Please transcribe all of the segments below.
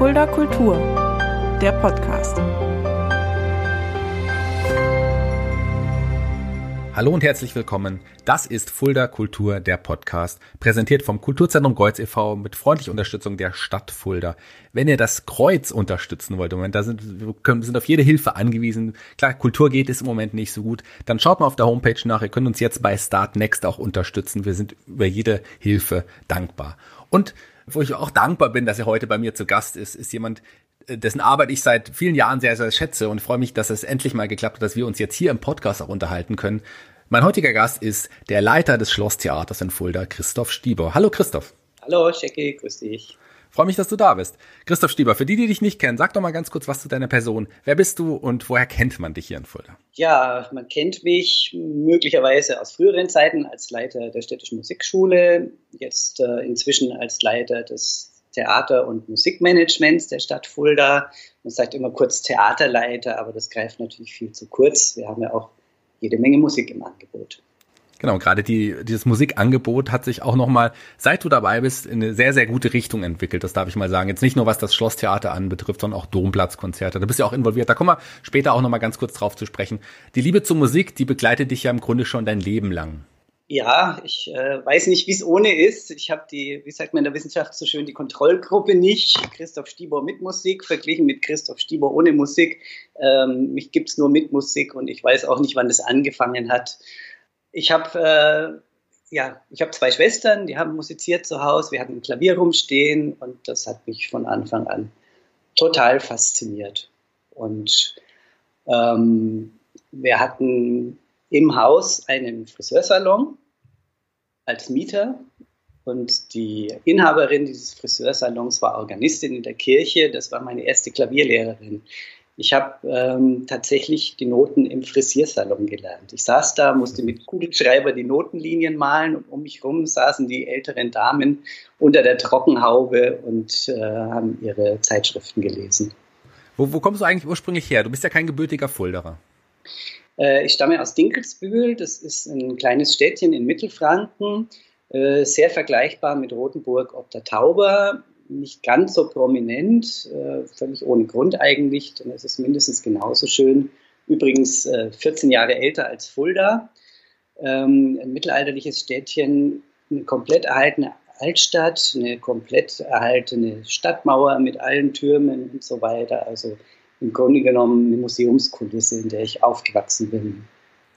Fulda Kultur, der Podcast. Hallo und herzlich willkommen. Das ist Fulda Kultur, der Podcast, präsentiert vom Kulturzentrum Kreuz e.V. mit freundlicher Unterstützung der Stadt Fulda. Wenn ihr das Kreuz unterstützen wollt, Moment, da sind wir können, sind auf jede Hilfe angewiesen. Klar, Kultur geht es im Moment nicht so gut. Dann schaut mal auf der Homepage nach. Ihr könnt uns jetzt bei Start Next auch unterstützen. Wir sind über jede Hilfe dankbar. Und wo ich auch dankbar bin, dass er heute bei mir zu Gast ist, ist jemand, äh, dessen Arbeit ich seit vielen Jahren sehr, sehr schätze und freue mich, dass es endlich mal geklappt hat, dass wir uns jetzt hier im Podcast auch unterhalten können. Mein heutiger Gast ist der Leiter des Schlosstheaters in Fulda, Christoph Stieber. Hallo Christoph. Hallo Jackie, grüß dich. Freue mich, dass du da bist. Christoph Stieber, für die, die dich nicht kennen, sag doch mal ganz kurz was zu deiner Person. Wer bist du und woher kennt man dich hier in Fulda? Ja, man kennt mich möglicherweise aus früheren Zeiten als Leiter der städtischen Musikschule, jetzt äh, inzwischen als Leiter des Theater- und Musikmanagements der Stadt Fulda. Man sagt immer kurz Theaterleiter, aber das greift natürlich viel zu kurz. Wir haben ja auch jede Menge Musik im Angebot. Genau, gerade die, dieses Musikangebot hat sich auch nochmal, seit du dabei bist, in eine sehr, sehr gute Richtung entwickelt. Das darf ich mal sagen. Jetzt nicht nur, was das Schlosstheater anbetrifft, sondern auch Domplatzkonzerte. Da bist du ja auch involviert. Da kommen wir später auch nochmal ganz kurz drauf zu sprechen. Die Liebe zur Musik, die begleitet dich ja im Grunde schon dein Leben lang. Ja, ich äh, weiß nicht, wie es ohne ist. Ich habe die, wie sagt man in der Wissenschaft so schön, die Kontrollgruppe nicht. Christoph Stieber mit Musik verglichen mit Christoph Stieber ohne Musik. Ähm, mich gibt's nur mit Musik und ich weiß auch nicht, wann das angefangen hat. Ich habe äh, ja, ich habe zwei Schwestern, die haben musiziert zu Hause. Wir hatten ein Klavier rumstehen und das hat mich von Anfang an total fasziniert. Und ähm, wir hatten im Haus einen Friseursalon als Mieter und die Inhaberin dieses Friseursalons war Organistin in der Kirche. Das war meine erste Klavierlehrerin. Ich habe ähm, tatsächlich die Noten im Frisiersalon gelernt. Ich saß da, musste mit Kugelschreiber die Notenlinien malen und um mich herum saßen die älteren Damen unter der Trockenhaube und äh, haben ihre Zeitschriften gelesen. Wo, wo kommst du eigentlich ursprünglich her? Du bist ja kein gebürtiger Fulderer. Äh, ich stamme aus Dinkelsbühl, das ist ein kleines Städtchen in Mittelfranken, äh, sehr vergleichbar mit Rothenburg ob der Tauber, nicht ganz so prominent, äh, völlig ohne Grund eigentlich, denn es ist mindestens genauso schön. Übrigens 14 Jahre älter als Fulda, ähm, ein mittelalterliches Städtchen, eine komplett erhaltene Altstadt, eine komplett erhaltene Stadtmauer mit allen Türmen und so weiter. Also im Grunde genommen eine Museumskulisse, in der ich aufgewachsen bin.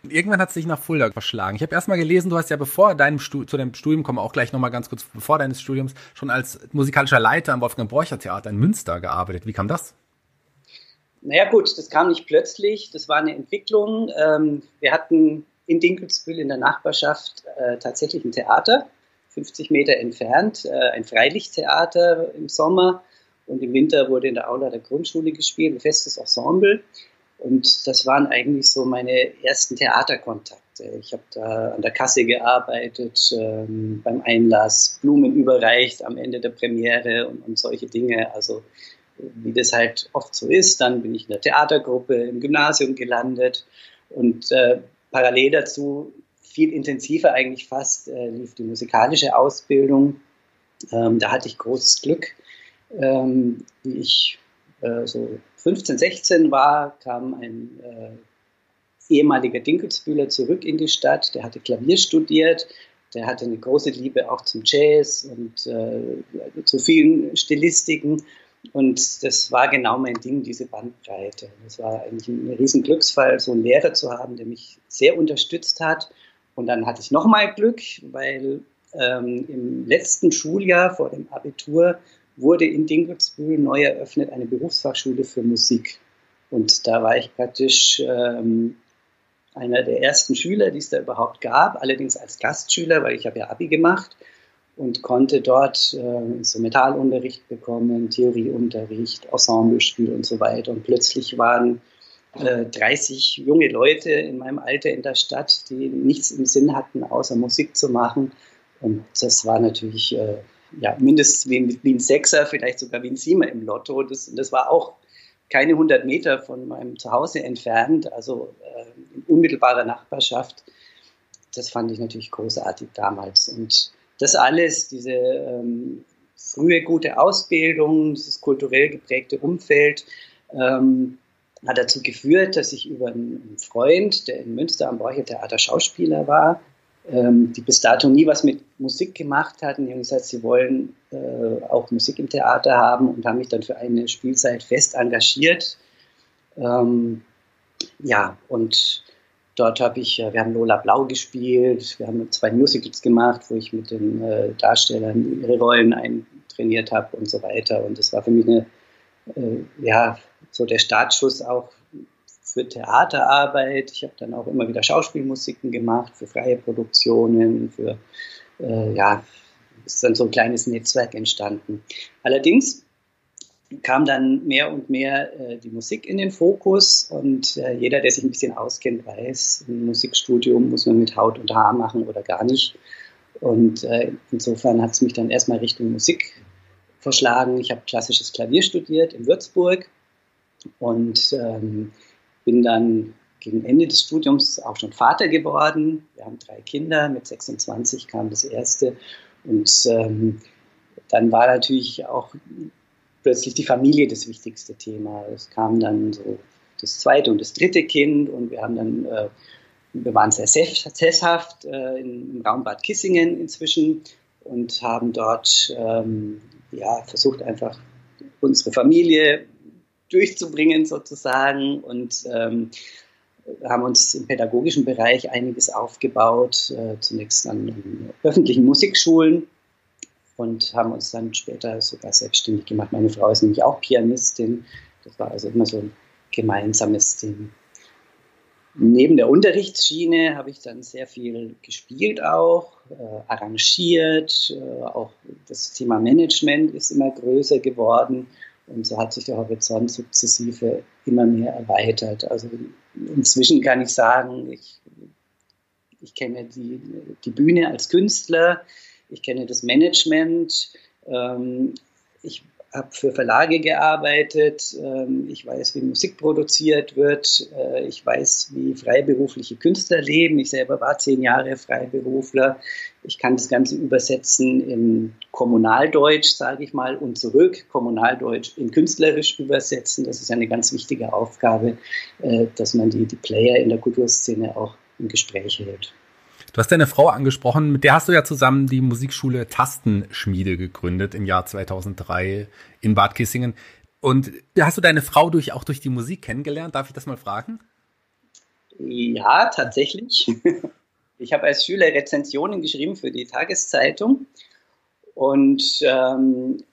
Irgendwann hat es dich nach Fulda verschlagen. Ich habe erst mal gelesen, du hast ja bevor deinem Stu zu deinem Studium, kommen auch gleich nochmal ganz kurz, bevor deines Studiums, schon als musikalischer Leiter am Wolfgang Borcher Theater in Münster gearbeitet. Wie kam das? Naja gut, das kam nicht plötzlich, das war eine Entwicklung. Ähm, wir hatten in Dinkelsbühl in der Nachbarschaft äh, tatsächlich ein Theater, 50 Meter entfernt, äh, ein Freilichttheater im Sommer und im Winter wurde in der Aula der Grundschule gespielt, ein festes Ensemble. Und das waren eigentlich so meine ersten Theaterkontakte. Ich habe da an der Kasse gearbeitet, ähm, beim Einlass, Blumen überreicht am Ende der Premiere und, und, solche Dinge. Also wie das halt oft so ist. Dann bin ich in der Theatergruppe im Gymnasium gelandet und äh, parallel dazu viel intensiver eigentlich fast äh, lief die musikalische Ausbildung. Ähm, da hatte ich großes Glück ähm, wie ich äh, so 15, 16 war, kam ein äh, ehemaliger Dinkelsbühler zurück in die Stadt. Der hatte Klavier studiert, der hatte eine große Liebe auch zum Jazz und äh, zu vielen Stilistiken. Und das war genau mein Ding, diese Bandbreite. Das war eigentlich ein riesen Glücksfall, so einen Lehrer zu haben, der mich sehr unterstützt hat. Und dann hatte ich nochmal Glück, weil ähm, im letzten Schuljahr vor dem Abitur wurde in Dinkelsbühl neu eröffnet eine Berufsfachschule für Musik. Und da war ich praktisch ähm, einer der ersten Schüler, die es da überhaupt gab, allerdings als Gastschüler, weil ich habe ja Abi gemacht und konnte dort äh, Instrumentalunterricht bekommen, Theorieunterricht, Ensemblespiel und so weiter. Und plötzlich waren äh, 30 junge Leute in meinem Alter in der Stadt, die nichts im Sinn hatten, außer Musik zu machen. Und das war natürlich äh, ja, mindestens wie, wie, ein Sechser, vielleicht sogar wie ein Siemer im Lotto. Das, das war auch keine 100 Meter von meinem Zuhause entfernt, also äh, in unmittelbarer Nachbarschaft. Das fand ich natürlich großartig damals. Und das alles, diese, ähm, frühe gute Ausbildung, dieses kulturell geprägte Umfeld ähm, hat dazu geführt, dass ich über einen Freund, der in Münster am Borcher Theater Schauspieler war, die bis dato nie was mit Musik gemacht hatten, die haben gesagt, sie wollen äh, auch Musik im Theater haben und haben mich dann für eine Spielzeit fest engagiert. Ähm, ja, und dort habe ich, äh, wir haben Lola Blau gespielt, wir haben zwei Musicals gemacht, wo ich mit den äh, Darstellern ihre Rollen eintrainiert habe und so weiter. Und das war für mich eine, äh, ja, so der Startschuss auch für Theaterarbeit. Ich habe dann auch immer wieder Schauspielmusiken gemacht, für freie Produktionen, für, äh, ja, ist dann so ein kleines Netzwerk entstanden. Allerdings kam dann mehr und mehr äh, die Musik in den Fokus und äh, jeder, der sich ein bisschen auskennt, weiß, ein Musikstudium muss man mit Haut und Haar machen oder gar nicht. Und äh, insofern hat es mich dann erstmal Richtung Musik verschlagen. Ich habe klassisches Klavier studiert in Würzburg und ähm, bin dann gegen Ende des Studiums auch schon Vater geworden. Wir haben drei Kinder, mit 26 kam das erste. Und ähm, dann war natürlich auch plötzlich die Familie das wichtigste Thema. Es kam dann so das zweite und das dritte Kind und wir haben dann, äh, wir waren sehr sesshaft äh, im Raum Bad Kissingen inzwischen und haben dort ähm, ja, versucht einfach unsere Familie durchzubringen sozusagen und ähm, haben uns im pädagogischen Bereich einiges aufgebaut, äh, zunächst an öffentlichen Musikschulen und haben uns dann später sogar selbstständig gemacht. Meine Frau ist nämlich auch Pianistin, das war also immer so ein gemeinsames Ding. Neben der Unterrichtsschiene habe ich dann sehr viel gespielt auch, äh, arrangiert, äh, auch das Thema Management ist immer größer geworden so hat sich der Horizont sukzessive immer mehr erweitert. Also inzwischen kann ich sagen, ich, ich kenne die, die Bühne als Künstler, ich kenne das Management, ähm, ich habe für Verlage gearbeitet, ähm, ich weiß, wie Musik produziert wird, äh, ich weiß, wie freiberufliche Künstler leben. Ich selber war zehn Jahre Freiberufler. Ich kann das Ganze übersetzen in Kommunaldeutsch, sage ich mal, und zurück, Kommunaldeutsch in künstlerisch übersetzen. Das ist eine ganz wichtige Aufgabe, äh, dass man die, die Player in der Kulturszene auch im Gespräch hält. Du hast deine Frau angesprochen, mit der hast du ja zusammen die Musikschule Tastenschmiede gegründet im Jahr 2003 in Bad Kissingen. Und hast du deine Frau durch, auch durch die Musik kennengelernt? Darf ich das mal fragen? Ja, tatsächlich. Ich habe als Schüler Rezensionen geschrieben für die Tageszeitung. Und ähm,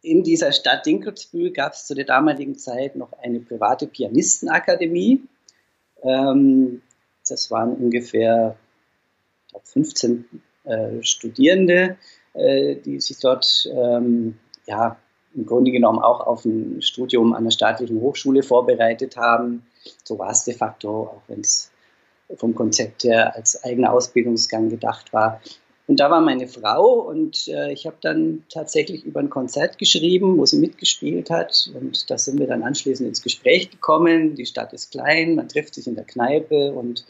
in dieser Stadt Dinkelsbühl gab es zu der damaligen Zeit noch eine private Pianistenakademie. Ähm, das waren ungefähr glaube 15 äh, Studierende, äh, die sich dort ähm, ja, im Grunde genommen auch auf ein Studium an der staatlichen Hochschule vorbereitet haben. So war es de facto, auch wenn es vom Konzept her als eigener Ausbildungsgang gedacht war. Und da war meine Frau und äh, ich habe dann tatsächlich über ein Konzert geschrieben, wo sie mitgespielt hat. Und da sind wir dann anschließend ins Gespräch gekommen. Die Stadt ist klein, man trifft sich in der Kneipe und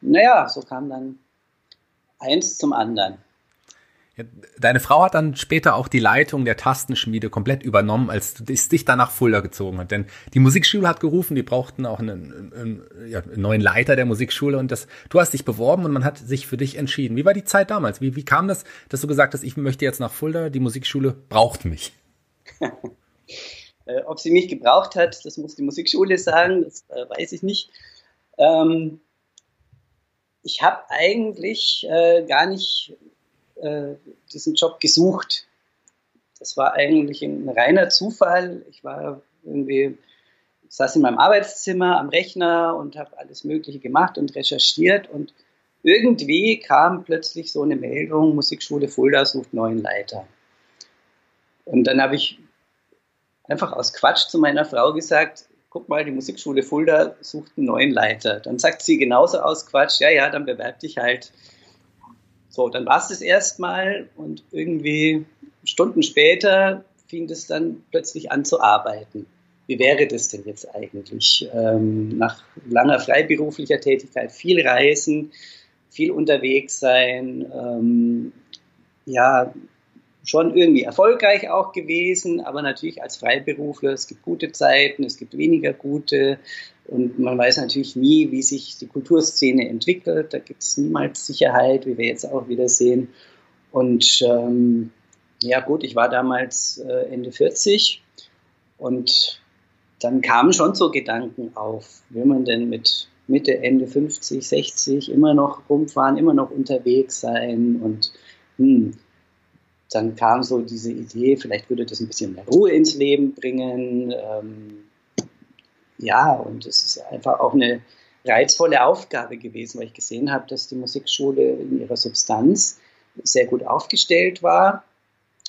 naja, so kam dann eins zum anderen. Deine Frau hat dann später auch die Leitung der Tastenschmiede komplett übernommen, als es dich dann nach Fulda gezogen hat. Denn die Musikschule hat gerufen, die brauchten auch einen, einen, ja, einen, neuen Leiter der Musikschule und das, du hast dich beworben und man hat sich für dich entschieden. Wie war die Zeit damals? Wie, wie kam das, dass du gesagt hast, ich möchte jetzt nach Fulda, die Musikschule braucht mich? Äh, ob sie mich gebraucht hat, das muss die Musikschule sagen, das äh, weiß ich nicht. Ähm, ich habe eigentlich äh, gar nicht äh, diesen Job gesucht. Das war eigentlich ein reiner Zufall. Ich war irgendwie, saß in meinem Arbeitszimmer am Rechner und habe alles Mögliche gemacht und recherchiert und irgendwie kam plötzlich so eine Meldung, Musikschule Fulda sucht neuen Leiter. Und dann habe ich einfach aus Quatsch zu meiner Frau gesagt, guck mal, die Musikschule Fulda sucht einen neuen Leiter. Dann sagt sie genauso aus Quatsch, ja, ja, dann bewerb dich halt. So, dann war es das erstmal und irgendwie Stunden später fing das dann plötzlich an zu arbeiten. Wie wäre das denn jetzt eigentlich? Ähm, nach langer freiberuflicher Tätigkeit viel reisen, viel unterwegs sein, ähm, ja, schon irgendwie erfolgreich auch gewesen, aber natürlich als Freiberufler, es gibt gute Zeiten, es gibt weniger gute und man weiß natürlich nie, wie sich die Kulturszene entwickelt. Da gibt es niemals Sicherheit, wie wir jetzt auch wieder sehen. Und ähm, ja gut, ich war damals äh, Ende 40 und dann kamen schon so Gedanken auf, will man denn mit Mitte, Ende 50, 60 immer noch rumfahren, immer noch unterwegs sein und hm, dann kam so diese Idee, vielleicht würde das ein bisschen mehr Ruhe ins Leben bringen. Ähm, ja, und es ist einfach auch eine reizvolle Aufgabe gewesen, weil ich gesehen habe, dass die Musikschule in ihrer Substanz sehr gut aufgestellt war.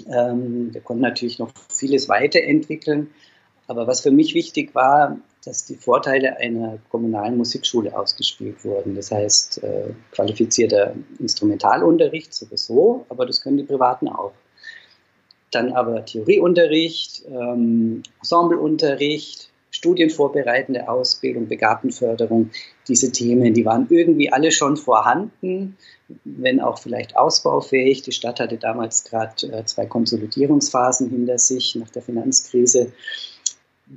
Ähm, wir konnten natürlich noch vieles weiterentwickeln, aber was für mich wichtig war, dass die Vorteile einer kommunalen Musikschule ausgespielt wurden. Das heißt, äh, qualifizierter Instrumentalunterricht sowieso, aber das können die Privaten auch. Dann aber Theorieunterricht, ähm, Ensembleunterricht, studienvorbereitende Ausbildung, Begabtenförderung, diese Themen, die waren irgendwie alle schon vorhanden, wenn auch vielleicht ausbaufähig. Die Stadt hatte damals gerade äh, zwei Konsolidierungsphasen hinter sich nach der Finanzkrise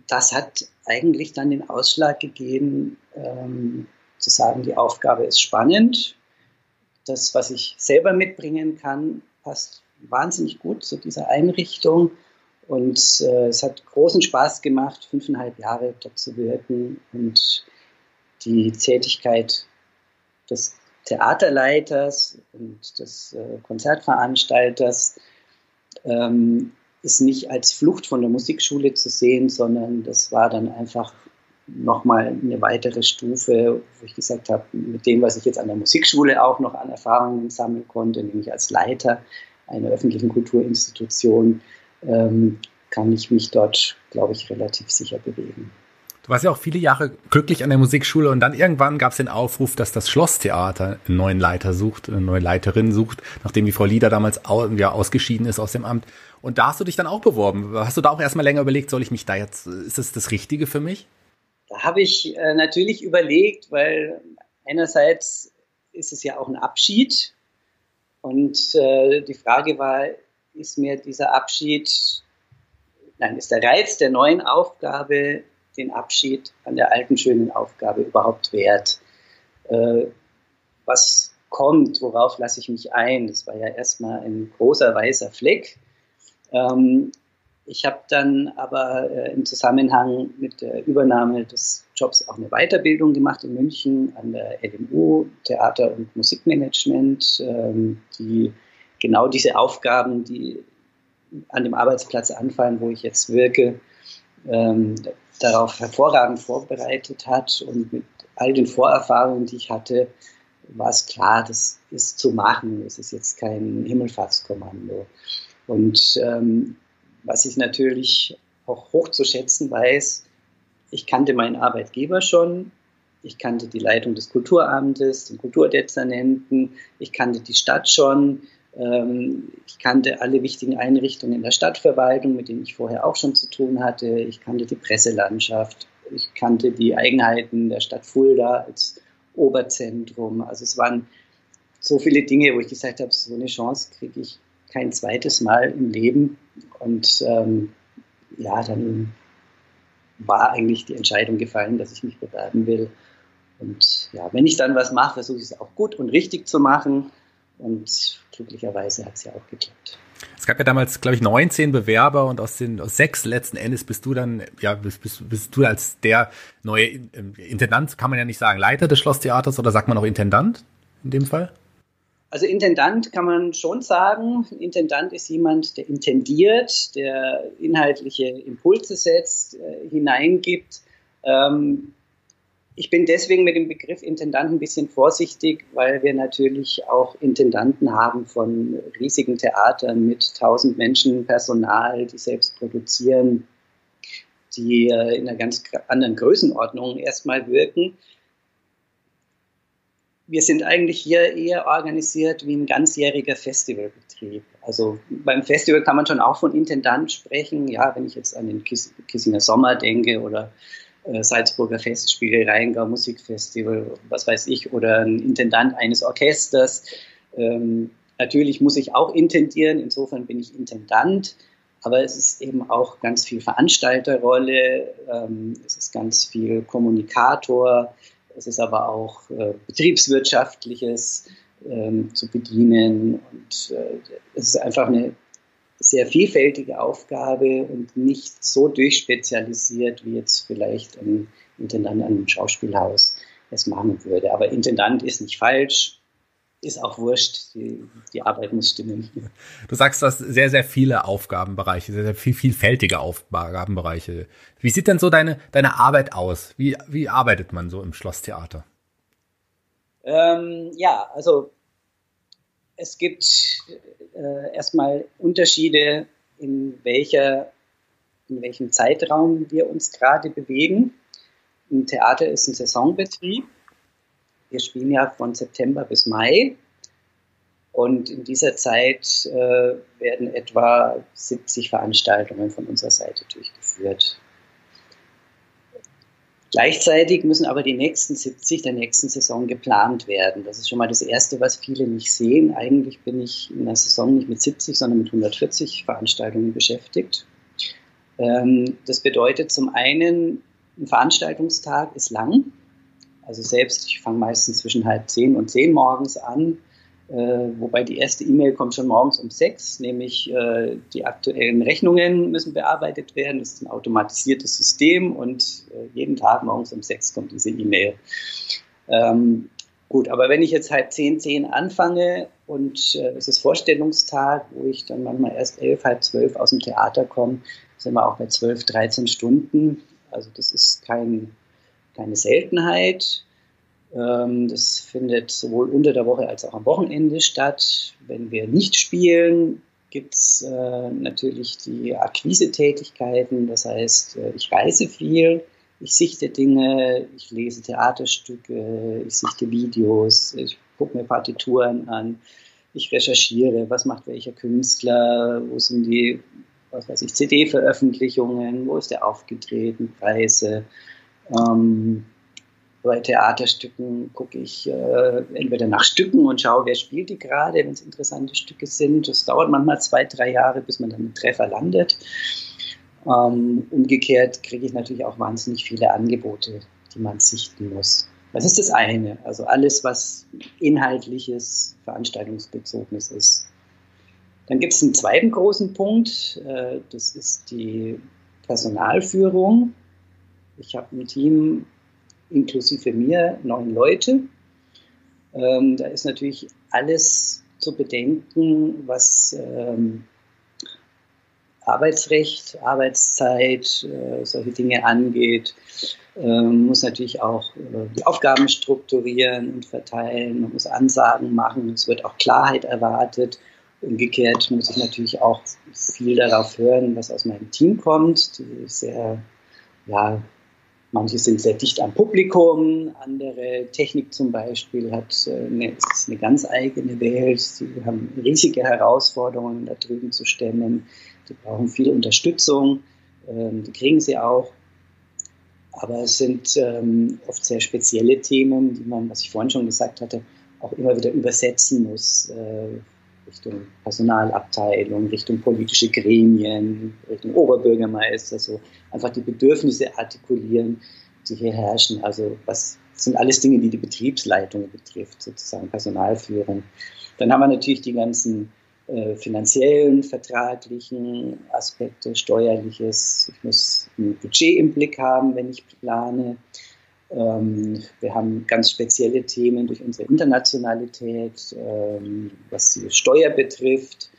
das hat eigentlich dann den Ausschlag gegeben, ähm, zu sagen, die Aufgabe ist spannend. Das, was ich selber mitbringen kann, passt wahnsinnig gut zu dieser Einrichtung. Und äh, es hat großen Spaß gemacht, fünfeinhalb Jahre dort zu wirken und die Tätigkeit des Theaterleiters und des äh, Konzertveranstalters ähm, ist nicht als Flucht von der Musikschule zu sehen, sondern das war dann einfach nochmal eine weitere Stufe, wo ich gesagt habe, mit dem, was ich jetzt an der Musikschule auch noch an Erfahrungen sammeln konnte, nämlich als Leiter einer öffentlichen Kulturinstitution, ähm, kann ich mich dort, glaube ich, relativ sicher bewegen. Du warst ja auch viele Jahre glücklich an der Musikschule und dann irgendwann gab es den Aufruf, dass das Schlosstheater einen neuen Leiter sucht, eine neue Leiterin sucht, nachdem die Frau Lieder damals au ja, ausgeschieden ist aus dem Amt. Und da hast du dich dann auch beworben. Hast du da auch erstmal länger überlegt, soll ich mich da jetzt, ist das das Richtige für mich? Da habe ich äh, natürlich überlegt, weil einerseits ist es ja auch ein Abschied und äh, die Frage war, ist mir dieser Abschied, nein, ist der Reiz der neuen Aufgabe den Abschied an der alten schönen Aufgabe überhaupt wert? Äh, was kommt, worauf lasse ich mich ein? Das war ja erstmal ein großer weißer Fleck. Ähm, ich habe dann aber äh, im Zusammenhang mit der Übernahme des Jobs auch eine Weiterbildung gemacht in München an der LMU, Theater- und Musikmanagement, ähm, die genau diese Aufgaben, die an dem Arbeitsplatz anfallen, wo ich jetzt wirke, ähm, darauf hervorragend vorbereitet hat und mit all den Vorerfahrungen, die ich hatte, war es klar, das ist zu machen. Es ist jetzt kein Himmelfahrtskommando. Und ähm, was ich natürlich auch hoch zu schätzen weiß, ich kannte meinen Arbeitgeber schon, ich kannte die Leitung des Kulturamtes, den Kulturdezernenten, ich kannte die Stadt schon, ich kannte alle wichtigen Einrichtungen in der Stadtverwaltung, mit denen ich vorher auch schon zu tun hatte. Ich kannte die Presselandschaft. Ich kannte die Eigenheiten der Stadt Fulda als Oberzentrum. Also es waren so viele Dinge, wo ich gesagt habe, so eine Chance kriege ich kein zweites Mal im Leben. Und ähm, ja, dann war eigentlich die Entscheidung gefallen, dass ich mich bewerben will. Und ja, wenn ich dann was mache, versuche ich es auch gut und richtig zu machen. Und glücklicherweise hat es ja auch geklappt. Es gab ja damals, glaube ich, 19 Bewerber und aus den aus sechs letzten Endes bist du dann, ja, bist, bist, bist du als der neue Intendant, kann man ja nicht sagen, Leiter des Schlosstheaters oder sagt man auch Intendant in dem Fall? Also Intendant kann man schon sagen. Intendant ist jemand, der intendiert, der inhaltliche Impulse setzt, äh, hineingibt. Ähm, ich bin deswegen mit dem Begriff Intendant ein bisschen vorsichtig, weil wir natürlich auch Intendanten haben von riesigen Theatern mit tausend Menschen Personal, die selbst produzieren, die äh, in einer ganz anderen Größenordnung erstmal wirken. Wir sind eigentlich hier eher organisiert wie ein ganzjähriger Festivalbetrieb. Also beim Festival kann man schon auch von Intendant sprechen. Ja, wenn ich jetzt an den Kissinger Sommer denke oder Salzburger Festspiele, Rheingau Musikfestival, was weiß ich, oder ein Intendant eines Orchesters. Ähm, Natürlich muss ich auch intendieren, insofern bin ich Intendant, aber es ist eben auch ganz viel Veranstalterrolle, ähm, es ist ganz viel Kommunikator, es ist aber auch äh, betriebswirtschaftliches ähm, zu bedienen und äh, es ist einfach eine sehr vielfältige Aufgabe und nicht so durchspezialisiert, wie jetzt vielleicht ein Intendant an einem Schauspielhaus es machen würde. Aber Intendant ist nicht falsch, ist auch wurscht, die, die Arbeit muss stimmen. Du sagst, du hast sehr, sehr viele Aufgabenbereiche, sehr, sehr viel, vielfältige Aufgabenbereiche. Wie sieht denn so deine, deine Arbeit aus? Wie, wie arbeitet man so im Schlosstheater? Ähm, ja, also es gibt äh, erstmal Unterschiede, in, welcher, in welchem Zeitraum wir uns gerade bewegen. Ein Theater ist ein Saisonbetrieb. Wir spielen ja von September bis Mai. Und in dieser Zeit äh, werden etwa 70 Veranstaltungen von unserer Seite durchgeführt. Gleichzeitig müssen aber die nächsten 70 der nächsten Saison geplant werden. Das ist schon mal das Erste, was viele nicht sehen. Eigentlich bin ich in der Saison nicht mit 70, sondern mit 140 Veranstaltungen beschäftigt. Ähm, das bedeutet zum einen, ein Veranstaltungstag ist lang. Also selbst, ich fange meistens zwischen halb zehn und zehn morgens an, wobei die erste E-Mail kommt schon morgens um sechs, nämlich äh, die aktuellen Rechnungen müssen bearbeitet werden. Das ist ein automatisiertes System und äh, jeden Tag morgens um sechs kommt diese E-Mail. Ähm, gut, aber wenn ich jetzt halb zehn, zehn anfange und äh, es ist Vorstellungstag, wo ich dann manchmal erst elf, halb zwölf aus dem Theater komme, sind wir auch bei zwölf, dreizehn Stunden. Also das ist kein, keine Seltenheit. Ähm, das findet sowohl unter der Woche als auch am Wochenende statt. Wenn wir nicht spielen, gibt es äh, natürlich die Akquise-Tätigkeiten. Das heißt, äh, ich reise viel, ich sichte Dinge, ich lese Theaterstücke, ich sichte Videos, ich gucke mir Partituren an, ich recherchiere, was macht welcher Künstler, wo sind die was weiß ich, CD-Veröffentlichungen, wo ist der aufgetreten, Preise. Ähm, bei Theaterstücken gucke ich äh, entweder nach Stücken und schaue, wer spielt die gerade, wenn es interessante Stücke sind. Das dauert manchmal zwei, drei Jahre, bis man dann einen Treffer landet. Ähm, umgekehrt kriege ich natürlich auch wahnsinnig viele Angebote, die man sichten muss. Das ist das eine. Also alles, was inhaltliches, veranstaltungsbezogenes ist. Dann gibt es einen zweiten großen Punkt, äh, das ist die Personalführung. Ich habe ein Team inklusive mir, neun Leute. Ähm, da ist natürlich alles zu bedenken, was ähm, Arbeitsrecht, Arbeitszeit, äh, solche Dinge angeht. Ähm, muss natürlich auch äh, die Aufgaben strukturieren und verteilen, man muss Ansagen machen, es wird auch Klarheit erwartet. Umgekehrt muss ich natürlich auch viel darauf hören, was aus meinem Team kommt, die sehr, ja, manche sind sehr dicht am Publikum, andere Technik zum Beispiel hat äh, eine, ist eine ganz eigene Welt, sie haben riesige Herausforderungen da drüben zu stemmen, die brauchen viel Unterstützung, ähm, die kriegen sie auch. Aber es sind ähm, oft sehr spezielle Themen, die man, was ich vorhin schon gesagt hatte, auch immer wieder übersetzen muss. Richtung Personalabteilung, Richtung politische Gremien, Richtung Oberbürgermeister, so einfach die Bedürfnisse artikulieren, die hier herrschen. Also was sind alles Dinge, die die Betriebsleitung betrifft, sozusagen Personalführung. Dann haben wir natürlich die ganzen äh, finanziellen, vertraglichen Aspekte, steuerliches. Ich muss ein Budget im Blick haben, wenn ich plane. Ähm, wir haben ganz spezielle Themen durch unsere Internationalität, ähm, was die Steuer betrifft.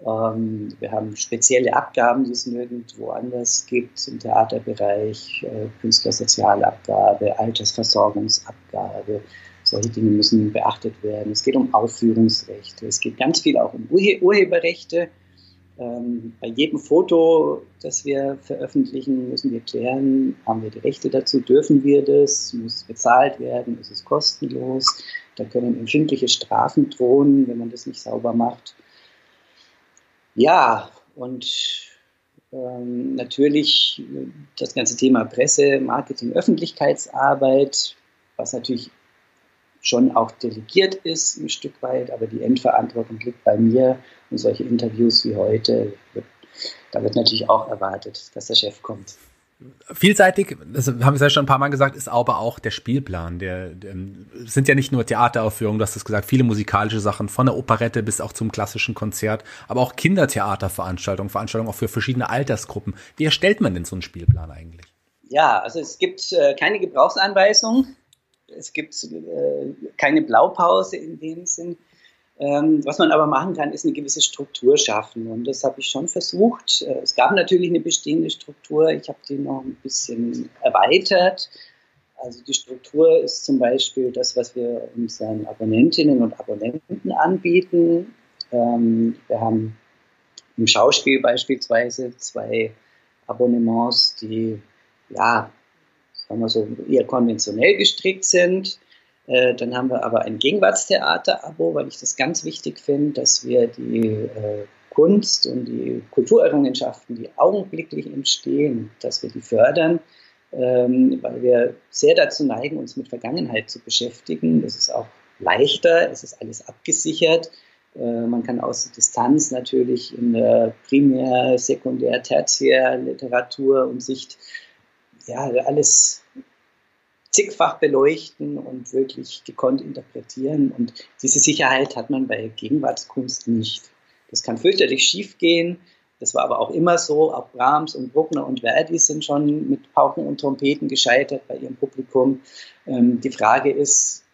Ähm, wir haben spezielle Abgaben, die es nirgendwo anders gibt im Theaterbereich, äh, Künstlersozialabgabe, Altersversorgungsabgabe. Solche Dinge müssen beachtet werden. Es geht um Aufführungsrechte. Es geht ganz viel auch um Urheberrechte. Ähm, bei jedem Foto, das wir veröffentlichen, müssen wir klären, haben wir die Rechte dazu, dürfen wir das, muss bezahlt werden, ist es kostenlos. Da können empfindliche Strafen drohen, wenn man das nicht sauber macht. Ja, und ähm, natürlich das ganze Thema Presse, Marketing, Öffentlichkeitsarbeit, was natürlich schon auch delegiert ist, ein Stück weit, aber die Endverantwortung liegt bei mir und solche Interviews wie heute, da wird natürlich auch erwartet, dass der Chef kommt. Vielseitig, das haben wir ja schon ein paar Mal gesagt, ist aber auch der Spielplan. Der, der sind ja nicht nur Theateraufführungen, du hast es gesagt, viele musikalische Sachen, von der Operette bis auch zum klassischen Konzert, aber auch Kindertheaterveranstaltungen, Veranstaltungen auch für verschiedene Altersgruppen. Wie erstellt man denn so einen Spielplan eigentlich? Ja, also es gibt äh, keine Gebrauchsanweisung es gibt äh, keine Blaupause in dem Sinn. Ähm, was man aber machen kann, ist eine gewisse Struktur schaffen. Und das habe ich schon versucht. Äh, es gab natürlich eine bestehende Struktur. Ich habe die noch ein bisschen erweitert. Also die Struktur ist zum Beispiel das, was wir unseren Abonnentinnen und Abonnenten anbieten. Ähm, wir haben im Schauspiel beispielsweise zwei Abonnements, die ja sagen wir so, eher konventionell gestrickt sind. Äh, dann haben wir aber ein Gegenwartstheater-Abo, weil ich das ganz wichtig finde, dass wir die äh, Kunst und die Kulturerrungenschaften, die augenblicklich entstehen, dass wir die fördern, ähm, weil wir sehr dazu neigen, uns mit Vergangenheit zu beschäftigen. Das ist auch leichter, es ist alles abgesichert. Äh, man kann aus der Distanz natürlich in der Primär-, Sekundär-, Tertiär-Literatur und Sicht ja, alles zigfach beleuchten und wirklich gekonnt interpretieren. Und diese Sicherheit hat man bei Gegenwartskunst nicht. Das kann fürchterlich schief gehen. Das war aber auch immer so. Auch Brahms und Bruckner und Verdi sind schon mit Pauken und Trompeten gescheitert bei ihrem Publikum. Ähm, die Frage ist,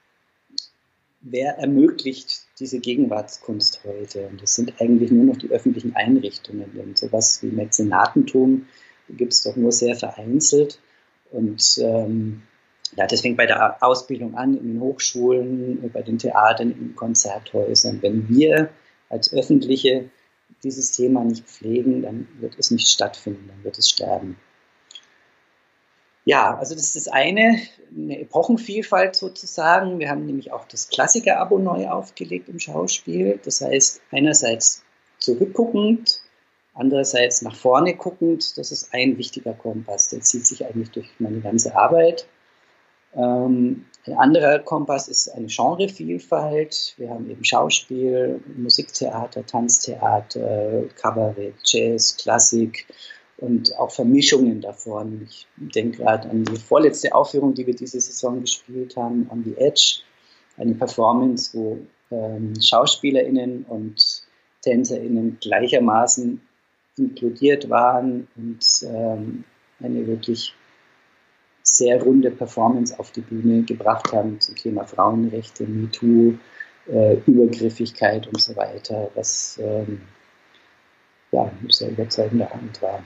wer ermöglicht diese Gegenwartskunst heute? Und das sind eigentlich nur noch die öffentlichen Einrichtungen. Denn sowas wie Mäzenatentum gibt es doch nur sehr vereinzelt. Und ähm, ja, das fängt bei der Ausbildung an, in den Hochschulen, bei den Theatern, in Konzerthäusern. Wenn wir als Öffentliche dieses Thema nicht pflegen, dann wird es nicht stattfinden, dann wird es sterben. Ja, also das ist das eine, eine Epochenvielfalt sozusagen. Wir haben nämlich auch das Klassiker-Abo neu aufgelegt im Schauspiel. Das heißt, einerseits zurückguckend, Andererseits nach vorne guckend, das ist ein wichtiger Kompass, der zieht sich eigentlich durch meine ganze Arbeit. Ähm, ein anderer Kompass ist eine Genrevielfalt. Wir haben eben Schauspiel, Musiktheater, Tanztheater, Kabarett, Jazz, Klassik und auch Vermischungen davon. Ich denke gerade an die vorletzte Aufführung, die wir diese Saison gespielt haben, On the Edge, eine Performance, wo ähm, SchauspielerInnen und TänzerInnen gleichermaßen inkludiert waren und ähm, eine wirklich sehr runde Performance auf die Bühne gebracht haben zum Thema Frauenrechte, MeToo, äh, Übergriffigkeit und so weiter, was ähm, ja, ein sehr überzeugender Abend war.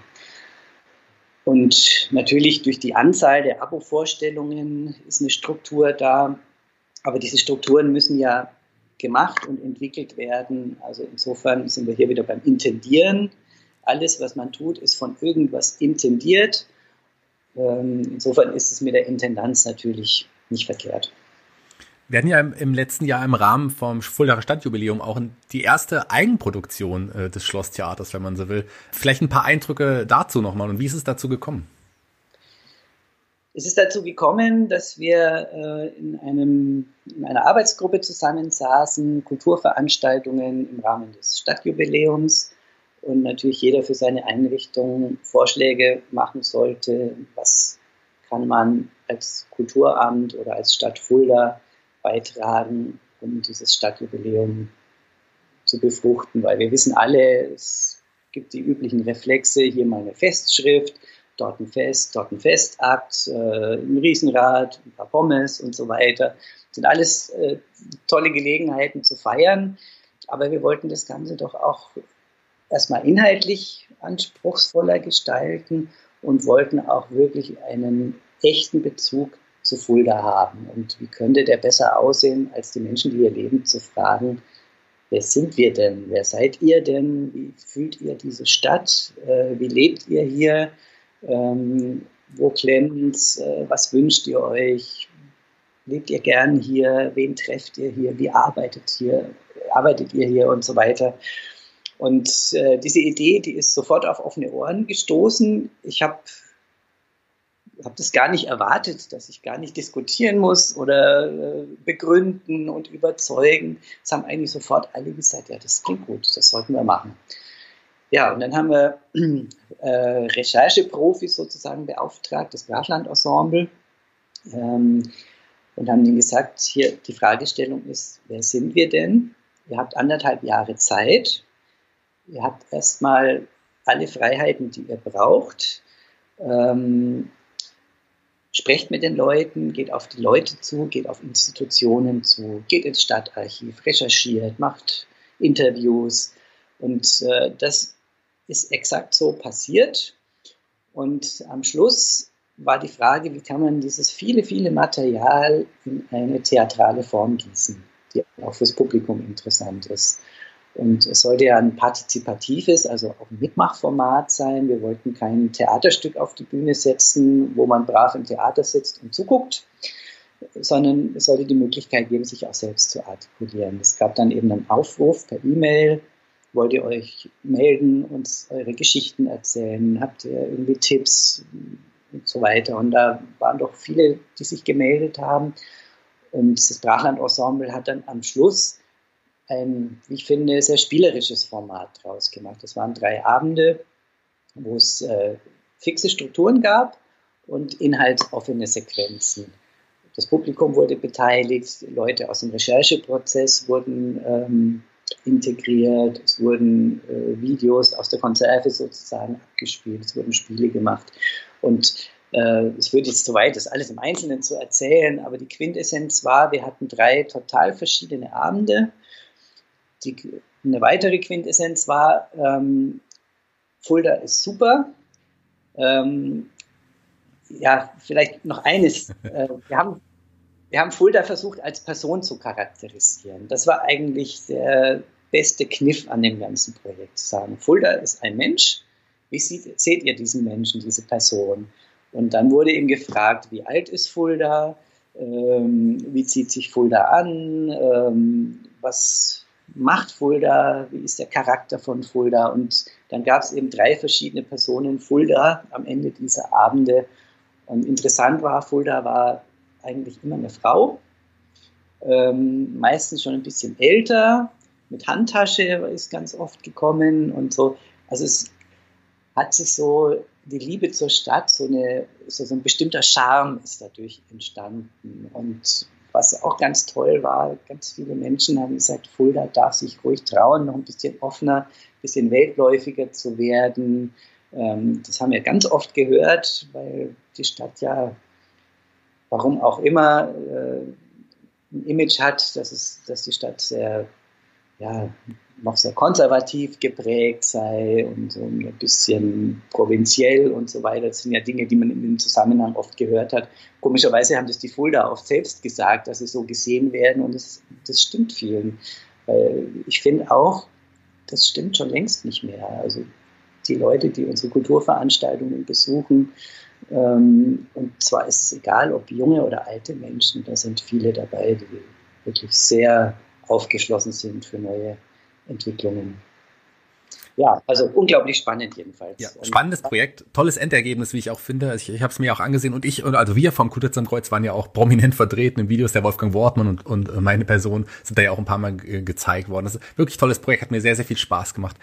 Und natürlich durch die Anzahl der Abo-Vorstellungen ist eine Struktur da, aber diese Strukturen müssen ja gemacht und entwickelt werden. Also insofern sind wir hier wieder beim Intendieren alles, was man tut, ist von irgendwas intendiert. Ähm, insofern ist es mit der Intendanz natürlich nicht verkehrt. Wir hatten ja im, letzten Jahr im Rahmen vom Fuldaer Stadtjubiläum auch die erste Eigenproduktion äh, des Schlosstheaters, wenn man so will. Vielleicht ein paar Eindrücke dazu nochmal und wie ist es dazu gekommen? Es ist dazu gekommen, dass wir äh, in, einem, in einer Arbeitsgruppe zusammensaßen, Kulturveranstaltungen im Rahmen des Stadtjubiläums und natürlich jeder für seine Einrichtung Vorschläge machen sollte, was kann man als Kulturamt oder als Stadt Fulda beitragen, um dieses Stadtjubiläum zu befruchten, weil wir wissen alle, es gibt die üblichen Reflexe, hier mal eine Festschrift, dort ein Fest, dort ein Festakt, äh, ein Riesenrad, ein paar Pommes und so weiter. Das sind alles äh, tolle Gelegenheiten zu feiern, aber wir wollten das Ganze doch auch erstmal inhaltlich anspruchsvoller gestalten und wollten auch wirklich einen echten Bezug zu Fulda haben. Und wie könnte der besser aussehen, als die Menschen, die hier leben, zu fragen, wer sind wir denn? Wer seid ihr denn? Wie fühlt ihr diese Stadt? Äh, wie lebt ihr hier? Ähm, wo klemmt's? Äh, was wünscht ihr euch? Lebt ihr gern hier? Wen trefft ihr hier? Wie arbeitet hier? Arbeitet ihr hier und so weiter? Und äh, diese Idee, die ist sofort auf offene Ohren gestoßen. Ich habe habe das gar nicht erwartet, dass ich gar nicht diskutieren muss oder äh, begründen und überzeugen. Es haben eigentlich sofort alle gesagt, ja, das klingt gut, das sollten wir machen. Ja, und dann haben wir äh, Rechercheprofis sozusagen beauftragt, das Brachland-Ensemble, ähm, und haben ihnen gesagt, hier die Fragestellung ist, wer sind wir denn? Ihr habt anderthalb Jahre Zeit. Ihr habt erstmal alle Freiheiten, die ihr braucht. Ähm, sprecht mit den Leuten, geht auf die Leute zu, geht auf Institutionen zu, geht ins Stadtarchiv, recherchiert, macht Interviews. Und äh, das ist exakt so passiert. Und am Schluss war die Frage, wie kann man dieses viele, viele Material in eine theatrale Form gießen, die auch fürs Publikum interessant ist. Und es sollte ja ein partizipatives, also auch ein Mitmachformat sein. Wir wollten kein Theaterstück auf die Bühne setzen, wo man brav im Theater sitzt und zuguckt, sondern es sollte die Möglichkeit geben, sich auch selbst zu artikulieren. Es gab dann eben einen Aufruf per E-Mail, wollt ihr euch melden, uns eure Geschichten erzählen, habt ihr irgendwie Tipps und so weiter. Und da waren doch viele, die sich gemeldet haben. Und das Brachland-Ensemble hat dann am Schluss ein, wie ich finde, sehr spielerisches Format draus gemacht. Das waren drei Abende, wo es äh, fixe Strukturen gab und inhaltsoffene Sequenzen. Das Publikum wurde beteiligt, Leute aus dem Rechercheprozess wurden ähm, integriert, es wurden äh, Videos aus der Konserve sozusagen abgespielt, es wurden Spiele gemacht. Und äh, es würde jetzt zu weit, das alles im Einzelnen zu erzählen, aber die Quintessenz war, wir hatten drei total verschiedene Abende die, eine weitere Quintessenz war, ähm, Fulda ist super. Ähm, ja, vielleicht noch eines. Äh, wir, haben, wir haben Fulda versucht, als Person zu charakterisieren. Das war eigentlich der beste Kniff an dem ganzen Projekt, zu sagen, Fulda ist ein Mensch. Wie sieht, seht ihr diesen Menschen, diese Person? Und dann wurde ihm gefragt, wie alt ist Fulda? Ähm, wie zieht sich Fulda an? Ähm, was macht Fulda, wie ist der Charakter von Fulda. Und dann gab es eben drei verschiedene Personen Fulda am Ende dieser Abende. Und interessant war, Fulda war eigentlich immer eine Frau, ähm, meistens schon ein bisschen älter, mit Handtasche ist ganz oft gekommen und so. Also es hat sich so die Liebe zur Stadt, so, eine, so, so ein bestimmter Charme ist dadurch entstanden. Und was auch ganz toll war, ganz viele Menschen haben gesagt, Fulda darf sich ruhig trauen, noch ein bisschen offener, ein bisschen weltläufiger zu werden. Ähm, das haben wir ganz oft gehört, weil die Stadt ja, warum auch immer, äh, ein Image hat, dass, es, dass die Stadt sehr ja, noch sehr konservativ geprägt sei und so ein bisschen provinziell und so weiter. Das sind ja Dinge, die man in dem Zusammenhang oft gehört hat. Komischerweise haben das die Fulda oft selbst gesagt, dass sie so gesehen werden und das, das stimmt vielen. Weil ich finde auch, das stimmt schon längst nicht mehr. Also die Leute, die unsere Kulturveranstaltungen besuchen, ähm, und zwar ist es egal, ob junge oder alte Menschen, da sind viele dabei, die wirklich sehr aufgeschlossen sind für neue Entwicklungen. Ja, also unglaublich spannend jedenfalls. Ja, spannendes Projekt, tolles Endergebnis, wie ich auch finde. Ich, ich habe es mir auch angesehen und ich, also wir vom Kulturzentrum Kreuz waren ja auch prominent vertreten in Videos. Der Wolfgang Wortmann und, und meine Person sind da ja auch ein paar Mal gezeigt worden. Das ist ein wirklich tolles Projekt, hat mir sehr, sehr viel Spaß gemacht.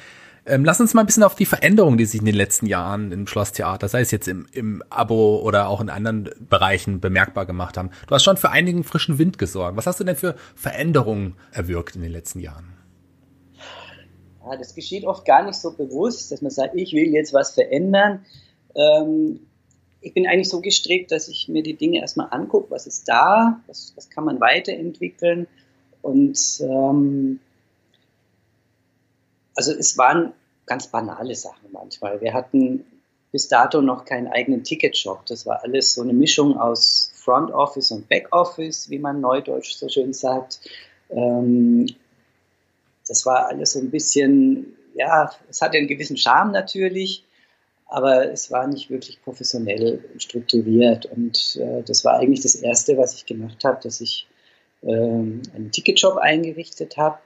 Ähm, lass uns mal ein bisschen auf die Veränderungen, die sich in den letzten Jahren im Schlosstheater, sei es jetzt im, im Abo oder auch in anderen Bereichen bemerkbar gemacht haben. Du hast schon für einigen frischen Wind gesorgt. Was hast du denn für Veränderungen erwirkt in den letzten Jahren? Ja, das geschieht oft gar nicht so bewusst, dass man sagt, ich will jetzt was verändern. Ähm, ich bin eigentlich so gestrebt, dass ich mir die Dinge erstmal angucke, was ist da, was, was kann man weiterentwickeln. Und ähm, also es waren ganz banale Sachen manchmal. Wir hatten bis dato noch keinen eigenen Ticketshop. Das war alles so eine Mischung aus Front Office und Back Office, wie man neudeutsch so schön sagt. Ähm, das war alles so ein bisschen, ja, es hatte einen gewissen Charme natürlich, aber es war nicht wirklich professionell strukturiert. Und äh, das war eigentlich das Erste, was ich gemacht habe, dass ich äh, einen Ticketshop eingerichtet habe,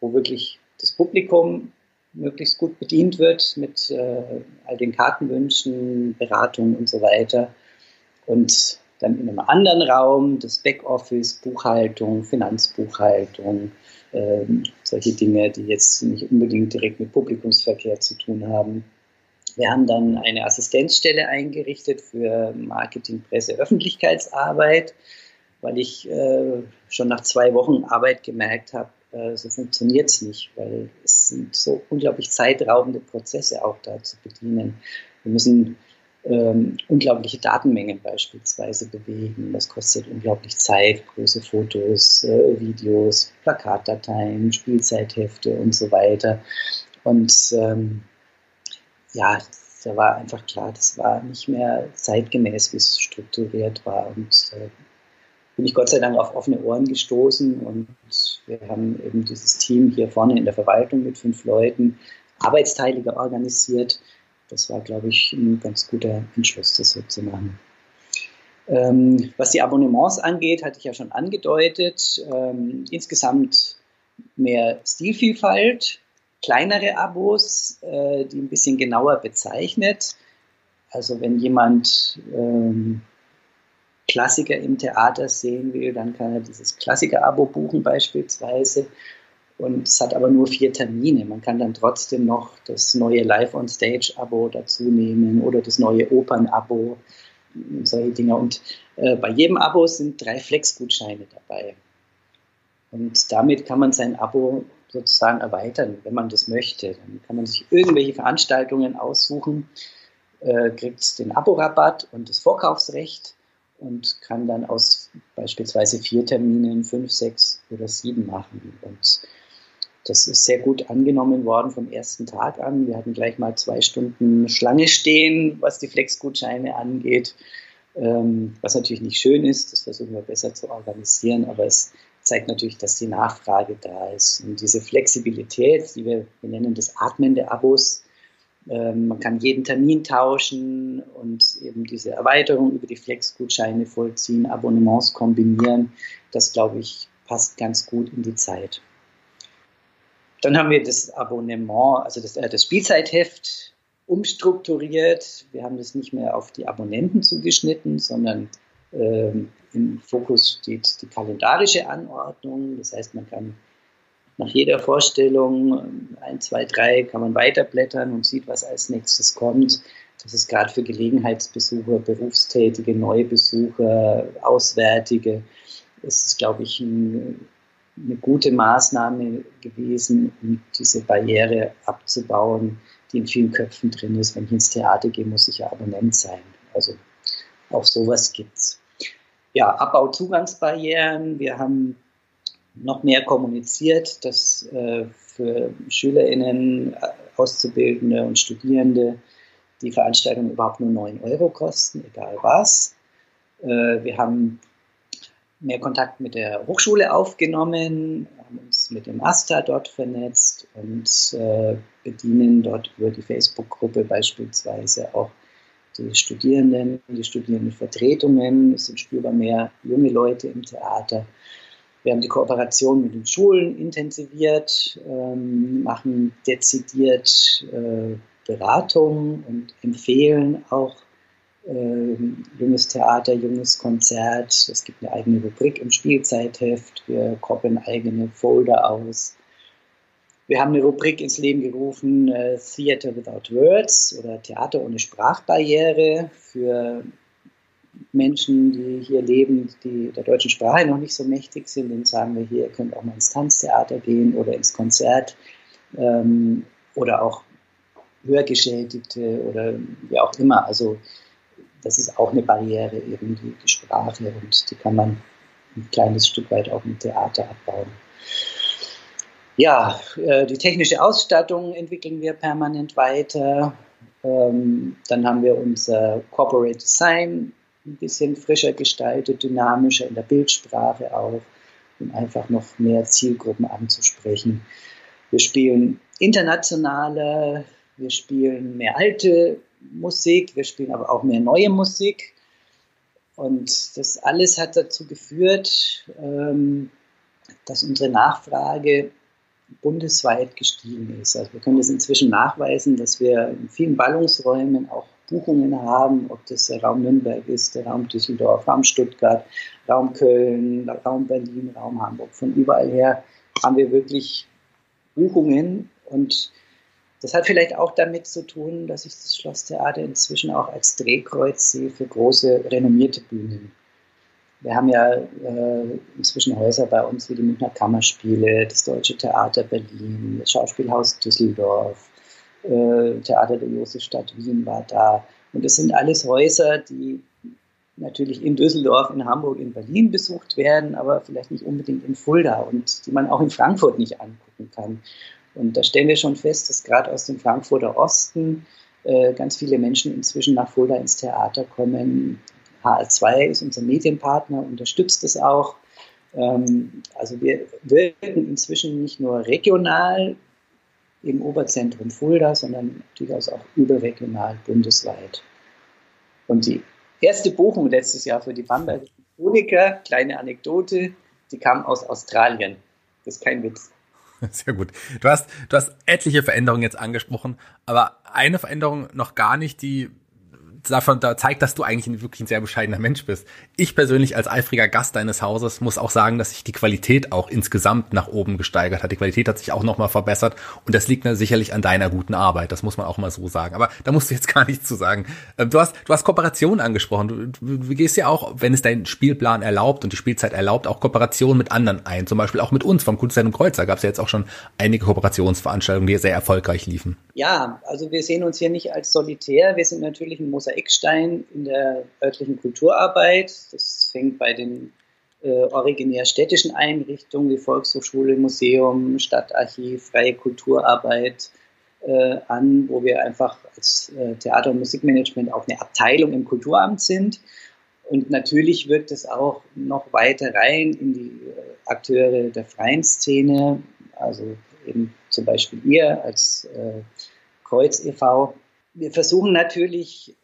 wo wirklich das Publikum möglichst gut bedient wird mit äh, all den Kartenwünschen, Beratungen und so weiter. Und dann in einem anderen Raum das Backoffice, Buchhaltung, Finanzbuchhaltung, ähm, solche Dinge, die jetzt nicht unbedingt direkt mit Publikumsverkehr zu tun haben. Wir haben dann eine Assistenzstelle eingerichtet für Marketing, Presse, Öffentlichkeitsarbeit, weil ich äh, schon nach zwei Wochen Arbeit gemerkt habe, äh, so funktioniert es nicht, weil es sind so unglaublich zeitraubende Prozesse auch da zu bedienen. Wir müssen ähm, unglaubliche Datenmengen beispielsweise bewegen. Das kostet unglaublich Zeit, große Fotos, äh, Videos, Plakatdateien, Spielzeithefte und so weiter. Und ähm, ja, da war einfach klar, das war nicht mehr zeitgemäß, wie es strukturiert war. Und äh, bin ich Gott sei Dank auf offene Ohren gestoßen und wir haben eben dieses Team hier vorne in der Verwaltung mit fünf Leuten arbeitsteiliger organisiert das war, glaube ich, ein ganz guter Entschluss, das so zu machen. Ähm, was die Abonnements angeht, hatte ich ja schon angedeutet. Ähm, insgesamt mehr Stilvielfalt, kleinere Abos, äh, die ein bisschen genauer bezeichnet. Also wenn jemand ähm, Klassiker im Theater sehen will, dann kann er dieses Klassiker-Abo buchen beispielsweise. Und es hat aber nur vier Termine. Man kann dann trotzdem noch das neue Live-on-Stage-Abo dazu nehmen oder das neue Opern-Abo, solche Dinge. Und äh, bei jedem Abo sind drei Flex-Gutscheine dabei. Und damit kann man sein Abo sozusagen erweitern, wenn man das möchte. Dann kann man sich irgendwelche Veranstaltungen aussuchen, äh, kriegt den Abo-Rabatt und das Vorkaufsrecht und kann dann aus beispielsweise vier Terminen fünf, sechs oder sieben machen. Und das ist sehr gut angenommen worden vom ersten Tag an. Wir hatten gleich mal zwei Stunden Schlange stehen, was die Flexgutscheine angeht, ähm, was natürlich nicht schön ist. Das versuchen wir besser zu organisieren, aber es zeigt natürlich, dass die Nachfrage da ist. Und diese Flexibilität, die wir, wir nennen das Atmen der Abos, man kann jeden Termin tauschen und eben diese Erweiterung über die Flexgutscheine vollziehen, Abonnements kombinieren. Das, glaube ich, passt ganz gut in die Zeit. Dann haben wir das Abonnement, also das, äh, das Spielzeitheft umstrukturiert. Wir haben das nicht mehr auf die Abonnenten zugeschnitten, sondern ähm, im Fokus steht die kalendarische Anordnung. Das heißt, man kann nach jeder Vorstellung, ein, zwei, drei, kann man weiterblättern und sieht, was als nächstes kommt. Das ist gerade für Gelegenheitsbesucher, Berufstätige, Neubesucher, Auswärtige, ist es, glaube ich, ein eine gute Maßnahme gewesen, um diese Barriere abzubauen, die in vielen Köpfen drin ist. Wenn ich ins Theater gehe, muss ich ja Abonnent sein. Also auch sowas gibt's. Ja, Abbau Zugangsbarrieren. Wir haben noch mehr kommuniziert, dass äh, für SchülerInnen, äh, Auszubildende und Studierende die Veranstaltung überhaupt nur 9 Euro kosten, egal was. Äh, wir haben mehr Kontakt mit der Hochschule aufgenommen, haben uns mit dem AStA dort vernetzt und äh, bedienen dort über die Facebook-Gruppe beispielsweise auch die Studierenden, die Studierendenvertretungen. Es sind spürbar mehr junge Leute im Theater. Wir haben die Kooperation mit den Schulen intensiviert, ähm, machen dezidiert äh, Beratung und empfehlen auch äh, junges Theater, junges Konzert. Es gibt eine eigene Rubrik im Spielzeitheft. Wir koppeln eigene Folder aus. Wir haben eine Rubrik ins Leben gerufen, äh, Theater Without Words oder Theater ohne Sprachbarriere für Menschen, die hier leben, die der deutschen Sprache noch nicht so mächtig sind. Denen sagen wir hier, ihr könnt auch mal ins Tanztheater gehen oder ins Konzert ähm, oder auch Hörgeschädigte oder wie auch immer. Also das ist auch eine Barriere, eben die, die Sprache und die kann man ein kleines Stück weit auch im Theater abbauen. Ja, äh, die technische Ausstattung entwickeln wir permanent weiter. Ähm, dann haben wir unser Corporate Design ein bisschen frischer gestaltet, dynamischer in der Bildsprache auch, um einfach noch mehr Zielgruppen anzusprechen. Wir spielen internationale, wir spielen mehr alte Musik, wir spielen aber auch mehr neue Musik. Und das alles hat dazu geführt, ähm, dass unsere Nachfrage bundesweit gestiegen ist. Also wir können das inzwischen nachweisen, dass wir in vielen Ballungsräumen auch Buchungen haben, ob das der Raum Nürnberg ist, der Raum Düsseldorf, Raum Stuttgart, Raum Köln, Raum Berlin, Raum Hamburg. Von überall her haben wir wirklich Buchungen und das hat vielleicht auch damit zu tun, dass ich das Schlosstheater inzwischen auch als Drehkreuz sehe für große, renommierte Bühnen. Wir haben ja äh, inzwischen Häuser bei uns wie die Münchner Kammerspiele, das Deutsche Theater Berlin, das Schauspielhaus Düsseldorf, äh, Theater der Josefstadt Wien war da. Und das sind alles Häuser, die natürlich in Düsseldorf, in Hamburg, in Berlin besucht werden, aber vielleicht nicht unbedingt in Fulda und die man auch in Frankfurt nicht angucken kann. Und da stellen wir schon fest, dass gerade aus dem Frankfurter Osten äh, ganz viele Menschen inzwischen nach Fulda ins Theater kommen. HL2 ist unser Medienpartner, unterstützt es auch. Ähm, also wir wirken inzwischen nicht nur regional im Oberzentrum Fulda, sondern durchaus auch überregional bundesweit. Und die erste Buchung letztes Jahr für die Bamberger Chroniker, kleine Anekdote, die kam aus Australien. Das ist kein Witz. Sehr gut. Du hast, du hast etliche Veränderungen jetzt angesprochen, aber eine Veränderung noch gar nicht, die davon da zeigt, dass du eigentlich wirklich ein sehr bescheidener Mensch bist. Ich persönlich als eifriger Gast deines Hauses muss auch sagen, dass sich die Qualität auch insgesamt nach oben gesteigert hat. Die Qualität hat sich auch nochmal verbessert und das liegt sicherlich an deiner guten Arbeit. Das muss man auch mal so sagen. Aber da musst du jetzt gar nichts zu sagen. Ähm, du hast, du hast Kooperation angesprochen. Du, du, gehst ja auch, wenn es dein Spielplan erlaubt und die Spielzeit erlaubt, auch Kooperation mit anderen ein. Zum Beispiel auch mit uns vom Kulturzentrum Kreuzer gab es ja jetzt auch schon einige Kooperationsveranstaltungen, die sehr erfolgreich liefen. Ja, also wir sehen uns hier nicht als solitär. Wir sind natürlich ein Mosaikstein in der örtlichen Kulturarbeit. Das fängt bei den äh, originär städtischen Einrichtungen wie Volkshochschule, Museum, Stadtarchiv, freie Kulturarbeit äh, an, wo wir einfach als äh, Theater- und Musikmanagement auch eine Abteilung im Kulturamt sind. Und natürlich wirkt es auch noch weiter rein in die äh, Akteure der freien Szene, also eben zum Beispiel ihr als äh, Kreuz e.V. Wir versuchen natürlich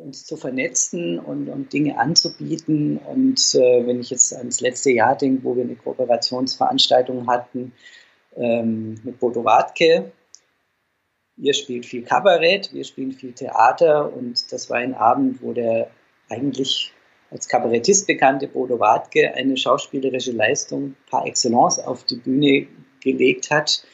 uns zu vernetzen und, und Dinge anzubieten. Und äh, wenn ich jetzt ans letzte Jahr denke, wo wir eine Kooperationsveranstaltung hatten ähm, mit Bodo Wartke, ihr spielt viel Kabarett, wir spielen viel Theater und das war ein Abend, wo der eigentlich als Kabarettist bekannte Bodo Wartke eine schauspielerische Leistung par excellence auf die Bühne gelegt hat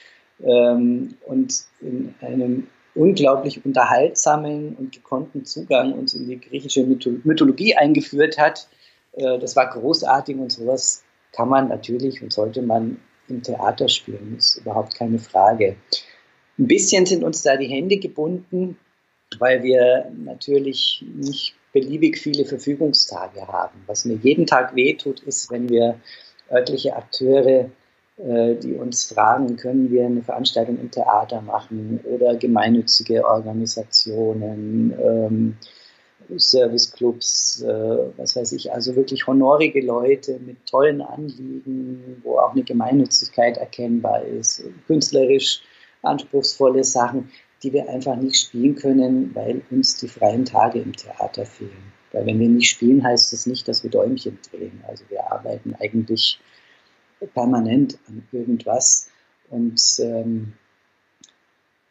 ähm, und in einem unglaublich unterhaltsamen und gekonnten Zugang uns in die griechische Mythologie eingeführt hat. Äh, das war großartig und sowas kann man natürlich und sollte man im Theater spielen, ist überhaupt keine Frage. Ein bisschen sind uns da die Hände gebunden, weil wir natürlich nicht beliebig viele Verfügungstage haben. Was mir jeden Tag wehtut, ist, wenn wir örtliche Akteure die uns fragen, können wir eine Veranstaltung im Theater machen oder gemeinnützige Organisationen, ähm, Serviceclubs, äh, was weiß ich, also wirklich honorige Leute mit tollen Anliegen, wo auch eine Gemeinnützigkeit erkennbar ist, künstlerisch anspruchsvolle Sachen, die wir einfach nicht spielen können, weil uns die freien Tage im Theater fehlen. Weil wenn wir nicht spielen, heißt das nicht, dass wir Däumchen drehen. Also wir arbeiten eigentlich permanent an irgendwas. Und ähm,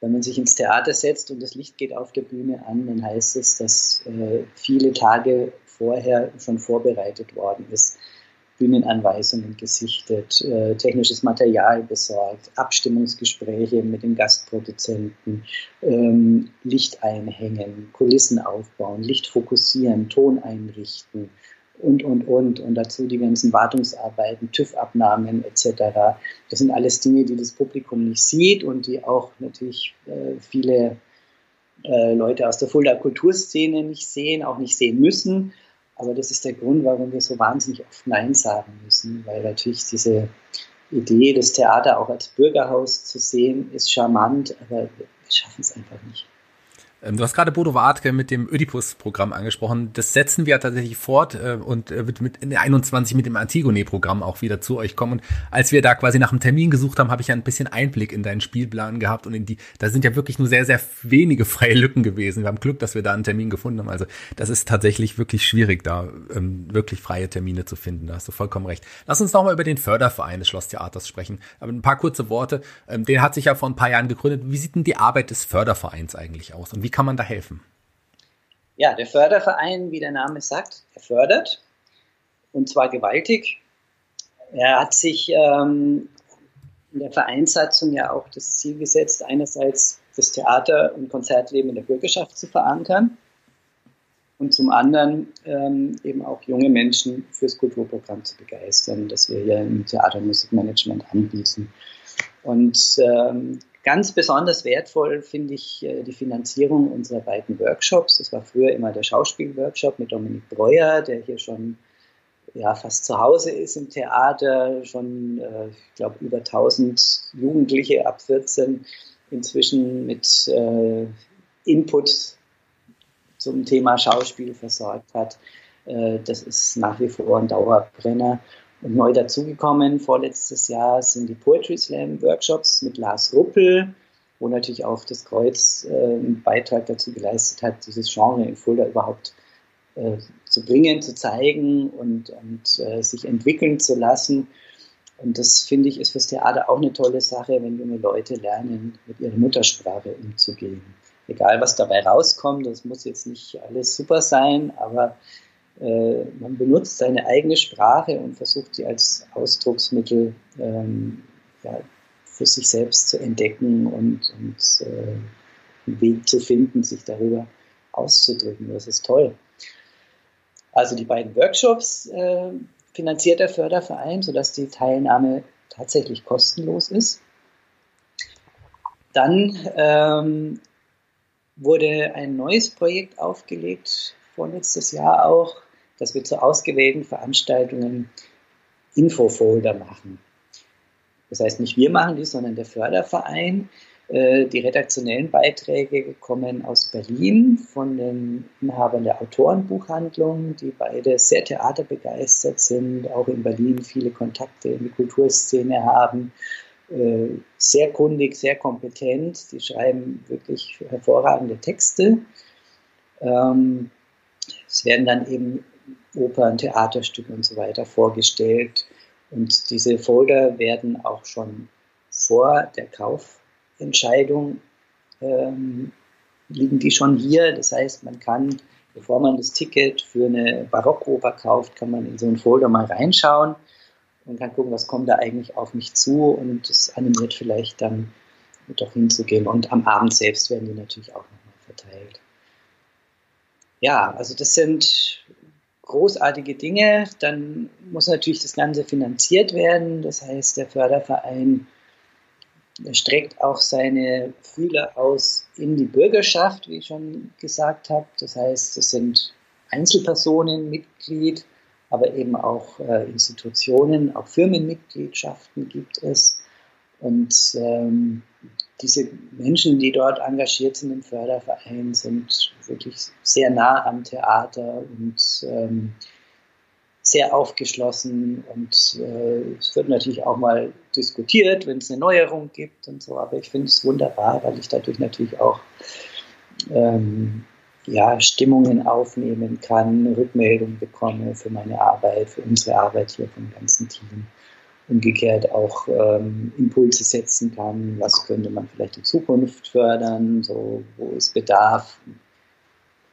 wenn man sich ins Theater setzt und das Licht geht auf der Bühne an, dann heißt es, dass äh, viele Tage vorher schon vorbereitet worden ist. Bühnenanweisungen gesichtet, äh, technisches Material besorgt, Abstimmungsgespräche mit den Gastproduzenten, ähm, Licht einhängen, Kulissen aufbauen, Licht fokussieren, Ton einrichten, und, und, und. Und dazu die ganzen Wartungsarbeiten, TÜV-Abnahmen etc. Das sind alles Dinge, die das Publikum nicht sieht und die auch natürlich äh, viele äh, Leute aus der Fulda Kulturszene nicht sehen, auch nicht sehen müssen. Aber das ist der Grund, warum wir so wahnsinnig oft Nein sagen müssen, weil natürlich diese Idee, das Theater auch als Bürgerhaus zu sehen, ist charmant, aber wir schaffen es einfach nicht. Ähm, du hast gerade Bodo Wartke mit dem Oedipus-Programm angesprochen. Das setzen wir tatsächlich fort äh, und äh, wird mit in der 21 mit dem Antigone-Programm auch wieder zu euch kommen. Und als wir da quasi nach einem Termin gesucht haben, habe ich ja ein bisschen Einblick in deinen Spielplan gehabt und in die, da sind ja wirklich nur sehr, sehr wenige freie Lücken gewesen. Wir haben Glück, dass wir da einen Termin gefunden haben. Also das ist tatsächlich wirklich schwierig, da ähm, wirklich freie Termine zu finden. Da hast du vollkommen recht. Lass uns nochmal über den Förderverein des Schlosstheaters sprechen. Aber ein paar kurze Worte. Ähm, den hat sich ja vor ein paar Jahren gegründet. Wie sieht denn die Arbeit des Fördervereins eigentlich aus? Und wie kann man da helfen? Ja, der Förderverein, wie der Name sagt, er fördert und zwar gewaltig. Er hat sich ähm, in der Vereinssatzung ja auch das Ziel gesetzt, einerseits das Theater- und Konzertleben in der Bürgerschaft zu verankern und zum anderen ähm, eben auch junge Menschen fürs Kulturprogramm zu begeistern, das wir hier im Theater- und Musikmanagement anbieten. Und ähm, ganz besonders wertvoll finde ich äh, die Finanzierung unserer beiden Workshops. Das war früher immer der Schauspielworkshop mit Dominik Breuer, der hier schon ja, fast zu Hause ist im Theater, schon, äh, ich glaube, über 1000 Jugendliche ab 14 inzwischen mit äh, Input zum Thema Schauspiel versorgt hat. Das ist nach wie vor ein Dauerbrenner. Und neu dazugekommen vorletztes Jahr sind die Poetry Slam Workshops mit Lars Ruppel, wo natürlich auch das Kreuz äh, einen Beitrag dazu geleistet hat, dieses Genre in Fulda überhaupt äh, zu bringen, zu zeigen und, und äh, sich entwickeln zu lassen. Und das finde ich ist fürs Theater auch eine tolle Sache, wenn junge Leute lernen, mit ihrer Muttersprache umzugehen egal was dabei rauskommt, das muss jetzt nicht alles super sein, aber äh, man benutzt seine eigene Sprache und versucht sie als Ausdrucksmittel ähm, ja, für sich selbst zu entdecken und, und äh, einen Weg zu finden, sich darüber auszudrücken. Das ist toll. Also die beiden Workshops äh, finanziert der Förderverein, sodass die Teilnahme tatsächlich kostenlos ist. Dann ähm, wurde ein neues Projekt aufgelegt, vorletztes Jahr auch, dass wir zu ausgewählten Veranstaltungen Infofolder machen. Das heißt, nicht wir machen die, sondern der Förderverein. Äh, die redaktionellen Beiträge kommen aus Berlin von den Inhabern der Autorenbuchhandlung, die beide sehr theaterbegeistert sind, auch in Berlin viele Kontakte in die Kulturszene haben äh, sehr kundig, sehr kompetent. Die schreiben wirklich hervorragende Texte. Ähm, es werden dann eben Opern, Theaterstücke und so weiter vorgestellt. Und diese Folder werden auch schon vor der Kaufentscheidung ähm, liegen die schon hier. Das heißt, man kann, bevor man das Ticket für eine Barockoper kauft, kann man in so einen Folder mal reinschauen und kann gucken, was kommt da eigentlich auf mich zu und es animiert vielleicht dann doch hinzugehen. Und am Abend selbst werden die natürlich auch nochmal verteilt. Ja, also das sind großartige Dinge. Dann muss natürlich das Ganze finanziert werden. Das heißt, der Förderverein streckt auch seine Fühler aus in die Bürgerschaft, wie ich schon gesagt habe. Das heißt, es sind Einzelpersonen Mitglied, aber eben auch äh, Institutionen, auch Firmenmitgliedschaften gibt es. Und ähm, diese Menschen, die dort engagiert sind im Förderverein, sind wirklich sehr nah am Theater und ähm, sehr aufgeschlossen. Und äh, es wird natürlich auch mal diskutiert, wenn es eine Neuerung gibt und so. Aber ich finde es wunderbar, weil ich dadurch natürlich auch ähm, ja, Stimmungen aufnehmen kann, Rückmeldungen bekomme für meine Arbeit, für unsere Arbeit hier vom ganzen Team. Umgekehrt auch ähm, Impulse setzen kann, was könnte man vielleicht in Zukunft fördern, so wo ist Bedarf.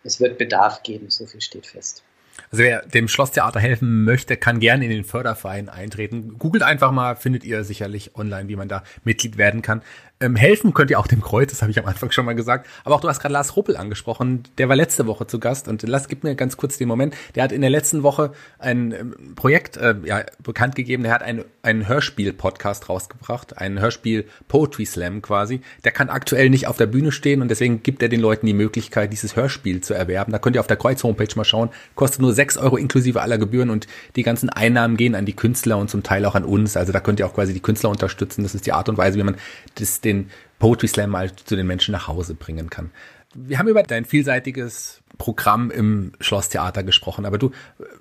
Es wird Bedarf geben, so viel steht fest. Also wer dem Schlosstheater helfen möchte, kann gerne in den Förderverein eintreten. Googelt einfach mal, findet ihr sicherlich online, wie man da Mitglied werden kann. Ähm, helfen könnt ihr auch dem Kreuz, das habe ich am Anfang schon mal gesagt. Aber auch du hast gerade Lars Ruppel angesprochen, der war letzte Woche zu Gast und Lars, gib mir ganz kurz den Moment. Der hat in der letzten Woche ein ähm, Projekt äh, ja, bekannt gegeben, der hat ein, einen Hörspiel-Podcast rausgebracht, einen Hörspiel-Poetry Slam quasi. Der kann aktuell nicht auf der Bühne stehen und deswegen gibt er den Leuten die Möglichkeit, dieses Hörspiel zu erwerben. Da könnt ihr auf der Kreuz-Homepage mal schauen, kostet nur sechs Euro inklusive aller Gebühren und die ganzen Einnahmen gehen an die Künstler und zum Teil auch an uns. Also da könnt ihr auch quasi die Künstler unterstützen. Das ist die Art und Weise, wie man das, den den Poetry Slam mal zu den Menschen nach Hause bringen kann. Wir haben über dein vielseitiges Programm im Schlosstheater gesprochen, aber du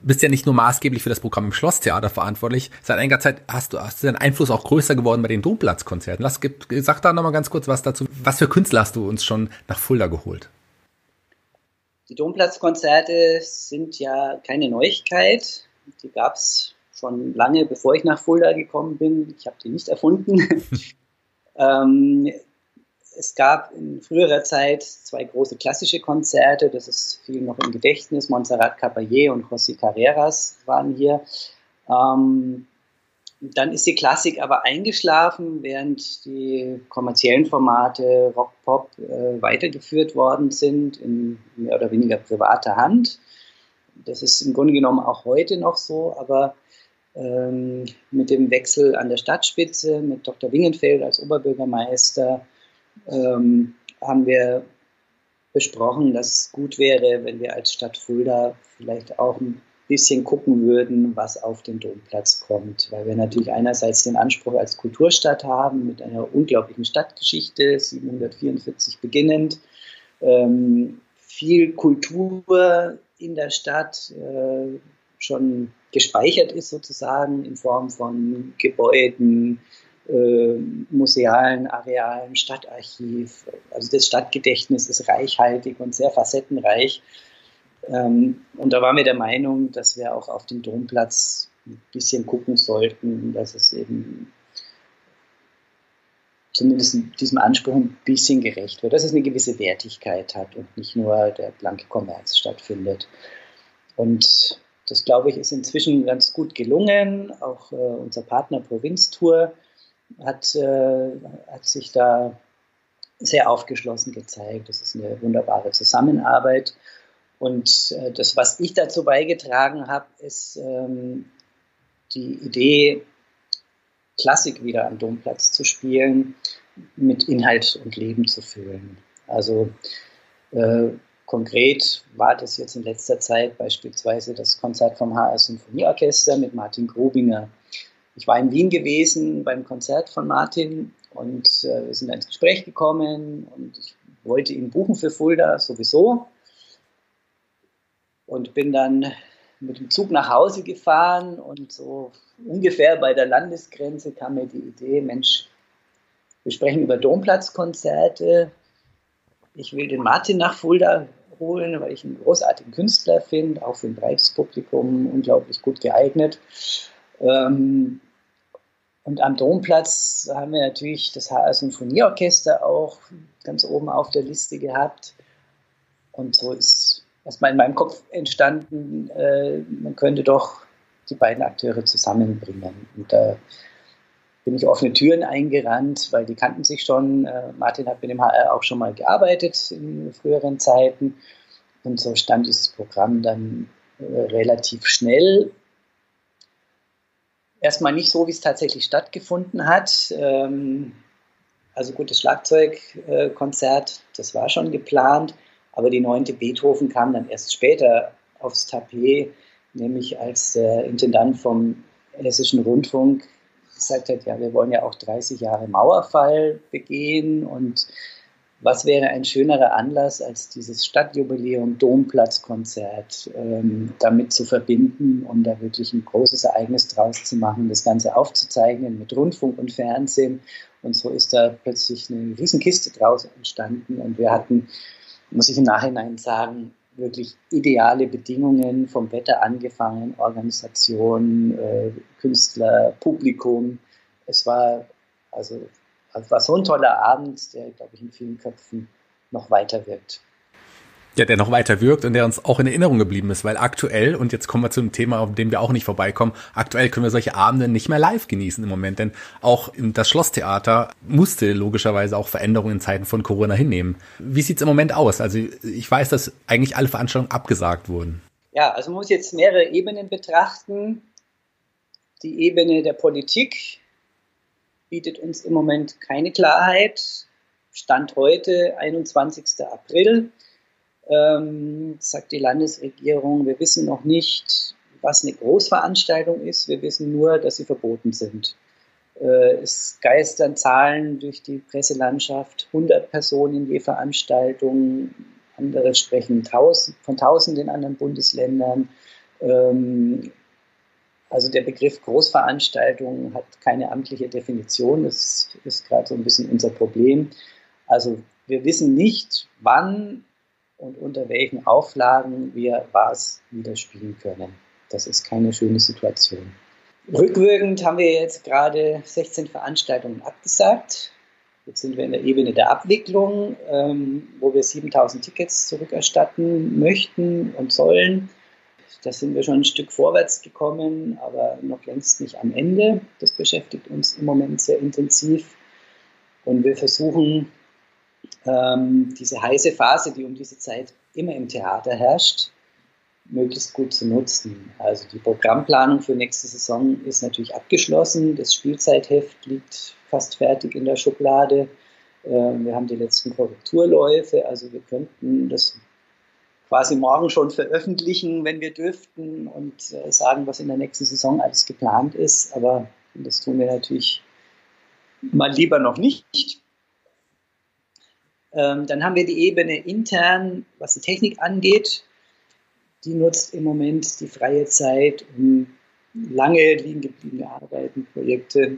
bist ja nicht nur maßgeblich für das Programm im Schlosstheater verantwortlich. Seit einiger Zeit hast du, hast du deinen Einfluss auch größer geworden bei den Domplatzkonzerten. Lass, sag da nochmal ganz kurz was dazu. Was für Künstler hast du uns schon nach Fulda geholt? Die Domplatzkonzerte sind ja keine Neuigkeit. Die gab es schon lange, bevor ich nach Fulda gekommen bin. Ich habe die nicht erfunden. Ähm, es gab in früherer Zeit zwei große klassische Konzerte, das ist viel noch im Gedächtnis. Montserrat Caballé und José Carreras waren hier. Ähm, dann ist die Klassik aber eingeschlafen, während die kommerziellen Formate Rock Pop äh, weitergeführt worden sind in mehr oder weniger privater Hand. Das ist im Grunde genommen auch heute noch so, aber ähm, mit dem Wechsel an der Stadtspitze, mit Dr. Wingenfeld als Oberbürgermeister, ähm, haben wir besprochen, dass es gut wäre, wenn wir als Stadt Fulda vielleicht auch ein bisschen gucken würden, was auf den Domplatz kommt. Weil wir natürlich einerseits den Anspruch als Kulturstadt haben, mit einer unglaublichen Stadtgeschichte, 744 beginnend, ähm, viel Kultur in der Stadt äh, schon gespeichert ist sozusagen in Form von Gebäuden, äh, musealen Arealen, Stadtarchiv. Also das Stadtgedächtnis ist reichhaltig und sehr facettenreich. Ähm, und da waren wir der Meinung, dass wir auch auf dem Domplatz ein bisschen gucken sollten, dass es eben zumindest diesem Anspruch ein bisschen gerecht wird, dass es eine gewisse Wertigkeit hat und nicht nur der blanke Kommerz stattfindet. Und das, glaube ich, ist inzwischen ganz gut gelungen. Auch äh, unser Partner Provinztour hat, äh, hat sich da sehr aufgeschlossen gezeigt. Das ist eine wunderbare Zusammenarbeit. Und äh, das, was ich dazu beigetragen habe, ist ähm, die Idee, Klassik wieder am Domplatz zu spielen, mit Inhalt und Leben zu füllen. Also äh, konkret war das jetzt in letzter Zeit beispielsweise das Konzert vom HR Symphonieorchester mit Martin Grubinger. Ich war in Wien gewesen beim Konzert von Martin und äh, wir sind ins Gespräch gekommen und ich wollte ihn buchen für Fulda sowieso und bin dann mit dem Zug nach Hause gefahren und so ungefähr bei der Landesgrenze kam mir die Idee, Mensch, wir sprechen über Domplatzkonzerte. Ich will den Martin nach Fulda holen, weil ich einen großartigen Künstler finde, auch für ein breites Publikum unglaublich gut geeignet. Ähm, und am Domplatz haben wir natürlich das HR Symphonieorchester auch ganz oben auf der Liste gehabt. Und so ist erstmal in meinem Kopf entstanden, äh, man könnte doch die beiden Akteure zusammenbringen. Und da bin ich offene Türen eingerannt, weil die kannten sich schon. Äh, Martin hat mit dem HR auch schon mal gearbeitet in früheren Zeiten. Und so stand dieses Programm dann äh, relativ schnell. Erstmal nicht so, wie es tatsächlich stattgefunden hat. Ähm, also gut, das Schlagzeugkonzert, das war schon geplant. Aber die neunte Beethoven kam dann erst später aufs Tapet, nämlich als der Intendant vom Hessischen Rundfunk gesagt hat, ja, wir wollen ja auch 30 Jahre Mauerfall begehen und was wäre ein schönerer Anlass als dieses Stadtjubiläum Domplatzkonzert ähm, damit zu verbinden und da wirklich ein großes Ereignis draus zu machen, das Ganze aufzuzeichnen mit Rundfunk und Fernsehen. Und so ist da plötzlich eine Riesenkiste draus entstanden und wir hatten muss ich im Nachhinein sagen, wirklich ideale Bedingungen vom Wetter angefangen, Organisation, äh, Künstler, Publikum. Es war also es war so ein toller Abend, der, glaube ich, in vielen Köpfen noch weiter wirkt. Ja, der noch weiter wirkt und der uns auch in Erinnerung geblieben ist, weil aktuell, und jetzt kommen wir zu einem Thema, auf dem wir auch nicht vorbeikommen, aktuell können wir solche Abende nicht mehr live genießen im Moment, denn auch das Schlosstheater musste logischerweise auch Veränderungen in Zeiten von Corona hinnehmen. Wie sieht's im Moment aus? Also ich weiß, dass eigentlich alle Veranstaltungen abgesagt wurden. Ja, also man muss jetzt mehrere Ebenen betrachten. Die Ebene der Politik bietet uns im Moment keine Klarheit. Stand heute, 21. April ähm, sagt die Landesregierung, wir wissen noch nicht, was eine Großveranstaltung ist. Wir wissen nur, dass sie verboten sind. Äh, es geistern Zahlen durch die Presselandschaft, 100 Personen je Veranstaltung. Andere sprechen tausend, von Tausenden in anderen Bundesländern. Ähm, also der Begriff Großveranstaltung hat keine amtliche Definition. Das ist gerade so ein bisschen unser Problem. Also wir wissen nicht, wann und unter welchen Auflagen wir was wieder spielen können. Das ist keine schöne Situation. Rückwirkend haben wir jetzt gerade 16 Veranstaltungen abgesagt. Jetzt sind wir in der Ebene der Abwicklung, ähm, wo wir 7000 Tickets zurückerstatten möchten und sollen. Da sind wir schon ein Stück vorwärts gekommen, aber noch längst nicht am Ende. Das beschäftigt uns im Moment sehr intensiv. Und wir versuchen, ähm, diese heiße Phase, die um diese Zeit immer im Theater herrscht, möglichst gut zu nutzen. Also die Programmplanung für nächste Saison ist natürlich abgeschlossen. Das Spielzeitheft liegt fast fertig in der Schublade. Ähm, wir haben die letzten Korrekturläufe, also wir könnten das quasi morgen schon veröffentlichen, wenn wir dürften und äh, sagen, was in der nächsten Saison alles geplant ist. Aber das tun wir natürlich mal lieber noch nicht. Ähm, dann haben wir die Ebene intern, was die Technik angeht. Die nutzt im Moment die freie Zeit, um lange liegen gebliebene Arbeiten, Projekte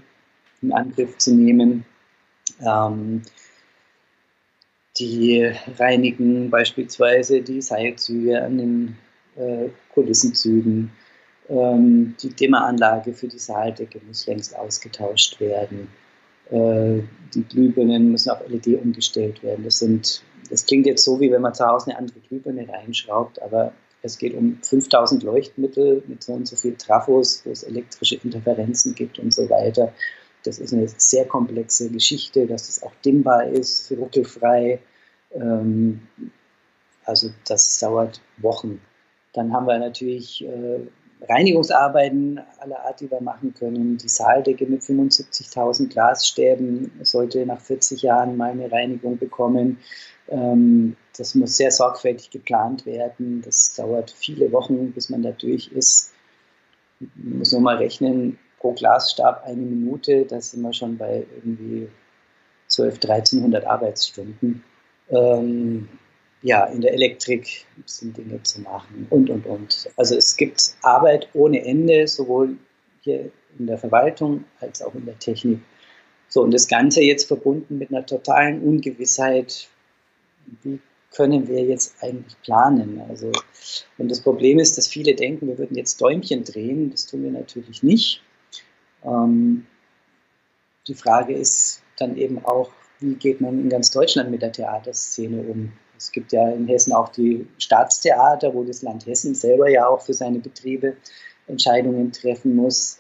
in Angriff zu nehmen. Ähm, die reinigen beispielsweise die Seilzüge an den äh, Kulissenzügen. Ähm, die Dimmeranlage für die Saaldecke muss längst ausgetauscht werden. Äh, die Glühbirnen müssen auf LED umgestellt werden. Das, sind, das klingt jetzt so, wie wenn man zu Hause eine andere Glühbirne reinschraubt, aber es geht um 5000 Leuchtmittel mit so und so viel Trafos, wo es elektrische Interferenzen gibt und so weiter. Das ist eine sehr komplexe Geschichte, dass das auch dimmbar ist, ruckelfrei. Ähm, also das dauert Wochen. Dann haben wir natürlich äh, Reinigungsarbeiten aller Art, die wir machen können. Die Saaldecke mit 75.000 Glasstäben sollte nach 40 Jahren mal eine Reinigung bekommen. Ähm, das muss sehr sorgfältig geplant werden. Das dauert viele Wochen, bis man da durch ist. Man muss nur mal rechnen, pro Glasstab eine Minute, da sind wir schon bei irgendwie 12, 1300 Arbeitsstunden. Ähm, ja, in der Elektrik sind Dinge zu machen und, und, und. Also es gibt Arbeit ohne Ende, sowohl hier in der Verwaltung als auch in der Technik. So, und das Ganze jetzt verbunden mit einer totalen Ungewissheit, wie können wir jetzt eigentlich planen? Also, und das Problem ist, dass viele denken, wir würden jetzt Däumchen drehen. Das tun wir natürlich nicht. Ähm, die Frage ist dann eben auch, wie geht man in ganz Deutschland mit der Theaterszene um? Es gibt ja in Hessen auch die Staatstheater, wo das Land Hessen selber ja auch für seine Betriebe Entscheidungen treffen muss.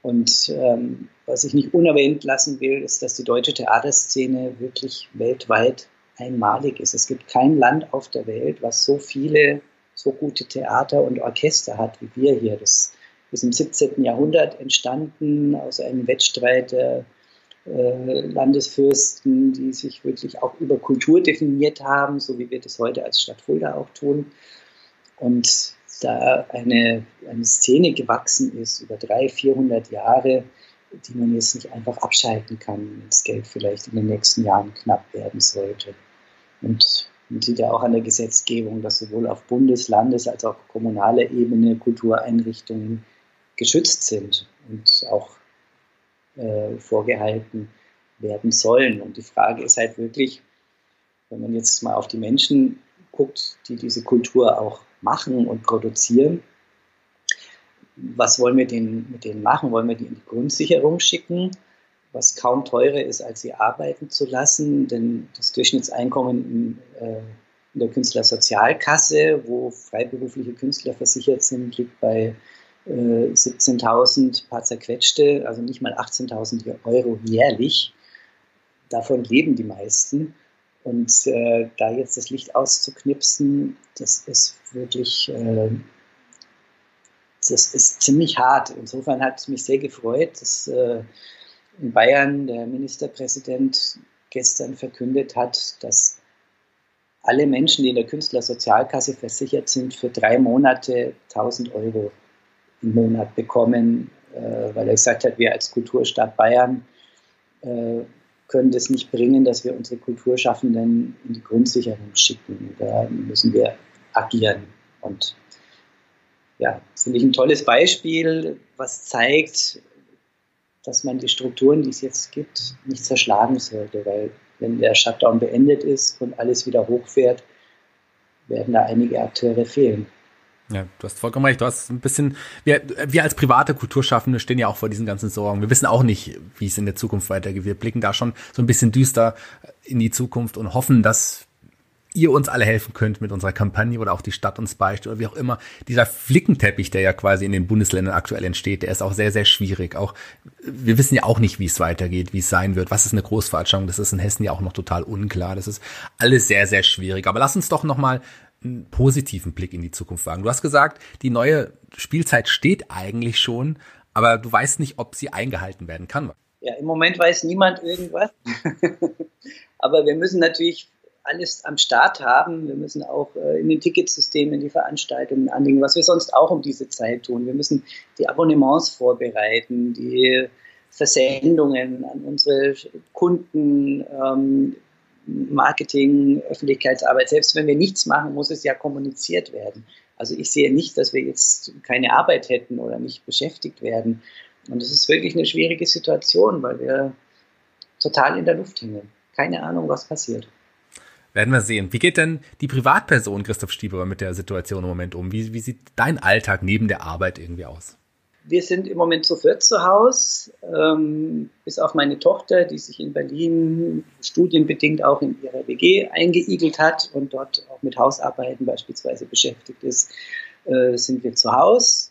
Und ähm, was ich nicht unerwähnt lassen will, ist, dass die deutsche Theaterszene wirklich weltweit einmalig ist. Es gibt kein Land auf der Welt, was so viele, so gute Theater und Orchester hat wie wir hier. Das ist im 17. Jahrhundert entstanden aus einem Wettstreit der Landesfürsten, die sich wirklich auch über Kultur definiert haben, so wie wir das heute als Stadt Fulda auch tun. Und da eine, eine Szene gewachsen ist über 300, 400 Jahre, die man jetzt nicht einfach abschalten kann, wenn das Geld vielleicht in den nächsten Jahren knapp werden sollte. Und man sieht ja auch an der Gesetzgebung, dass sowohl auf Bundes-, Landes- als auch kommunaler Ebene Kultureinrichtungen geschützt sind und auch äh, vorgehalten werden sollen. Und die Frage ist halt wirklich, wenn man jetzt mal auf die Menschen guckt, die diese Kultur auch machen und produzieren, was wollen wir denen, mit denen machen? Wollen wir die in die Grundsicherung schicken, was kaum teurer ist, als sie arbeiten zu lassen? Denn das Durchschnittseinkommen in, äh, in der Künstlersozialkasse, wo freiberufliche Künstler versichert sind, liegt bei 17.000 paar zerquetschte, also nicht mal 18.000 Euro jährlich. Davon leben die meisten. Und äh, da jetzt das Licht auszuknipsen, das ist wirklich, äh, das ist ziemlich hart. Insofern hat es mich sehr gefreut, dass äh, in Bayern der Ministerpräsident gestern verkündet hat, dass alle Menschen, die in der Künstlersozialkasse versichert sind, für drei Monate 1000 Euro im Monat bekommen, äh, weil er gesagt hat, wir als Kulturstadt Bayern äh, können das nicht bringen, dass wir unsere Kulturschaffenden in die Grundsicherung schicken. Da müssen wir agieren. Und ja, finde ich ein tolles Beispiel, was zeigt, dass man die Strukturen, die es jetzt gibt, nicht zerschlagen sollte, weil wenn der Shutdown beendet ist und alles wieder hochfährt, werden da einige Akteure fehlen. Ja, du hast vollkommen recht. Du hast ein bisschen, wir, wir als private Kulturschaffende stehen ja auch vor diesen ganzen Sorgen. Wir wissen auch nicht, wie es in der Zukunft weitergeht. Wir blicken da schon so ein bisschen düster in die Zukunft und hoffen, dass ihr uns alle helfen könnt mit unserer Kampagne oder auch die Stadt uns beichtet oder wie auch immer. Dieser Flickenteppich, der ja quasi in den Bundesländern aktuell entsteht, der ist auch sehr, sehr schwierig. Auch, wir wissen ja auch nicht, wie es weitergeht, wie es sein wird. Was ist eine Großveranstaltung? Das ist in Hessen ja auch noch total unklar. Das ist alles sehr, sehr schwierig. Aber lass uns doch nochmal einen positiven Blick in die Zukunft wagen. Du hast gesagt, die neue Spielzeit steht eigentlich schon, aber du weißt nicht, ob sie eingehalten werden kann. Ja, im Moment weiß niemand irgendwas. aber wir müssen natürlich alles am Start haben. Wir müssen auch äh, in den Ticketsystemen die Veranstaltungen anlegen, was wir sonst auch um diese Zeit tun. Wir müssen die Abonnements vorbereiten, die Versendungen an unsere Kunden, ähm, Marketing, Öffentlichkeitsarbeit. Selbst wenn wir nichts machen, muss es ja kommuniziert werden. Also ich sehe nicht, dass wir jetzt keine Arbeit hätten oder nicht beschäftigt werden. Und es ist wirklich eine schwierige Situation, weil wir total in der Luft hängen. Keine Ahnung, was passiert. Werden wir sehen. Wie geht denn die Privatperson Christoph Stieber mit der Situation im Moment um? Wie, wie sieht dein Alltag neben der Arbeit irgendwie aus? Wir sind im Moment zu viert zu Hause, ähm, bis auf meine Tochter, die sich in Berlin studienbedingt auch in ihrer WG eingeigelt hat und dort auch mit Hausarbeiten beispielsweise beschäftigt ist, äh, sind wir zu Hause.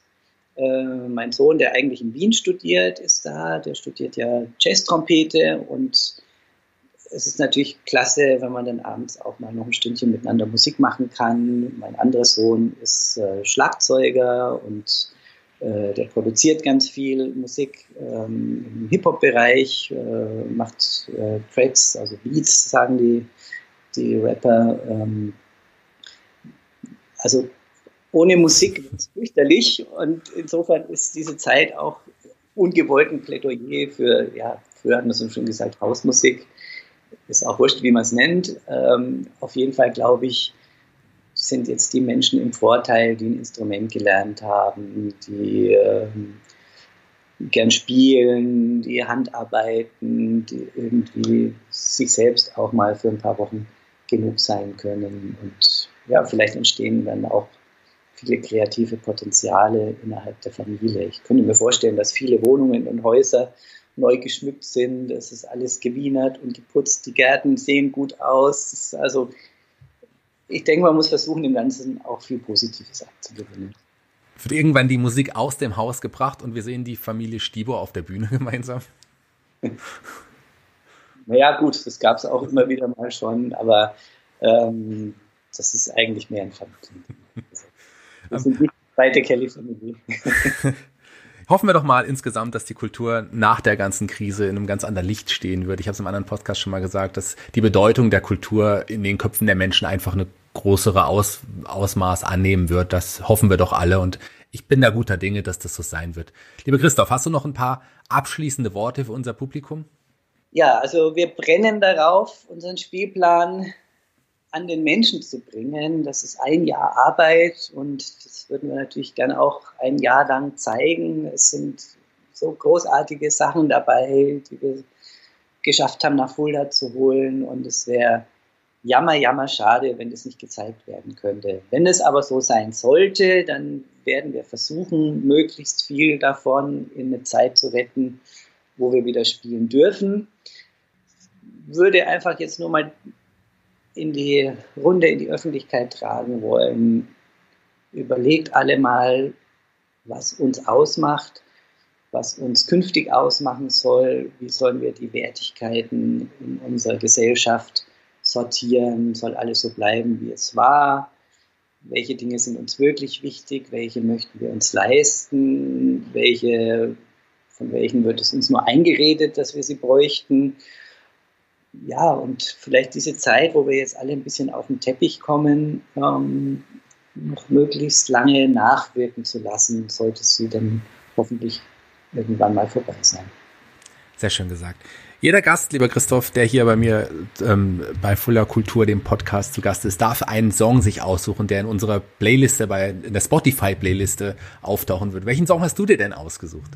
Äh, mein Sohn, der eigentlich in Wien studiert, ist da. Der studiert ja Jazz-Trompete und es ist natürlich klasse, wenn man dann abends auch mal noch ein Stündchen miteinander Musik machen kann. Mein anderer Sohn ist äh, Schlagzeuger und der produziert ganz viel Musik ähm, im Hip-Hop-Bereich, äh, macht äh, Tracks, also Beats, sagen die, die Rapper. Ähm, also ohne Musik ist es fürchterlich und insofern ist diese Zeit auch ungewollt ein Plädoyer für, ja, früher hat man so schon gesagt, Hausmusik ist auch wurscht, wie man es nennt. Ähm, auf jeden Fall glaube ich, sind jetzt die Menschen im Vorteil, die ein Instrument gelernt haben, die ähm, gern spielen, die Handarbeiten, die irgendwie sich selbst auch mal für ein paar Wochen genug sein können. Und ja, vielleicht entstehen dann auch viele kreative Potenziale innerhalb der Familie. Ich könnte mir vorstellen, dass viele Wohnungen und Häuser neu geschmückt sind. Es ist alles gewienert und geputzt. Die Gärten sehen gut aus. also ich denke, man muss versuchen, dem Ganzen auch viel Positives abzugewinnen. Wird irgendwann die Musik aus dem Haus gebracht und wir sehen die Familie Stieber auf der Bühne gemeinsam? naja, gut, das gab es auch immer wieder mal schon, aber ähm, das ist eigentlich mehr ein Familien. Das sind nicht zweite Kelly-Familie. hoffen wir doch mal insgesamt, dass die Kultur nach der ganzen Krise in einem ganz anderen Licht stehen wird. Ich habe es im anderen Podcast schon mal gesagt, dass die Bedeutung der Kultur in den Köpfen der Menschen einfach eine größere Aus, Ausmaß annehmen wird. Das hoffen wir doch alle und ich bin da guter Dinge, dass das so sein wird. Lieber Christoph, hast du noch ein paar abschließende Worte für unser Publikum? Ja, also wir brennen darauf, unseren Spielplan an den Menschen zu bringen. Das ist ein Jahr Arbeit und das würden wir natürlich gerne auch ein Jahr lang zeigen. Es sind so großartige Sachen dabei, die wir geschafft haben, nach Fulda zu holen und es wäre jammer, jammer schade, wenn das nicht gezeigt werden könnte. Wenn es aber so sein sollte, dann werden wir versuchen, möglichst viel davon in eine Zeit zu retten, wo wir wieder spielen dürfen. Würde einfach jetzt nur mal in die Runde, in die Öffentlichkeit tragen wollen, überlegt alle mal, was uns ausmacht, was uns künftig ausmachen soll, wie sollen wir die Wertigkeiten in unserer Gesellschaft sortieren, soll alles so bleiben, wie es war, welche Dinge sind uns wirklich wichtig, welche möchten wir uns leisten, welche, von welchen wird es uns nur eingeredet, dass wir sie bräuchten? Ja, und vielleicht diese Zeit, wo wir jetzt alle ein bisschen auf den Teppich kommen, ähm, noch möglichst lange nachwirken zu lassen, sollte sie dann hoffentlich irgendwann mal vorbei sein. Sehr schön gesagt. Jeder Gast, lieber Christoph, der hier bei mir ähm, bei Fuller Kultur, dem Podcast zu Gast ist, darf einen Song sich aussuchen, der in unserer Playliste, bei, in der Spotify-Playliste auftauchen wird. Welchen Song hast du dir denn ausgesucht?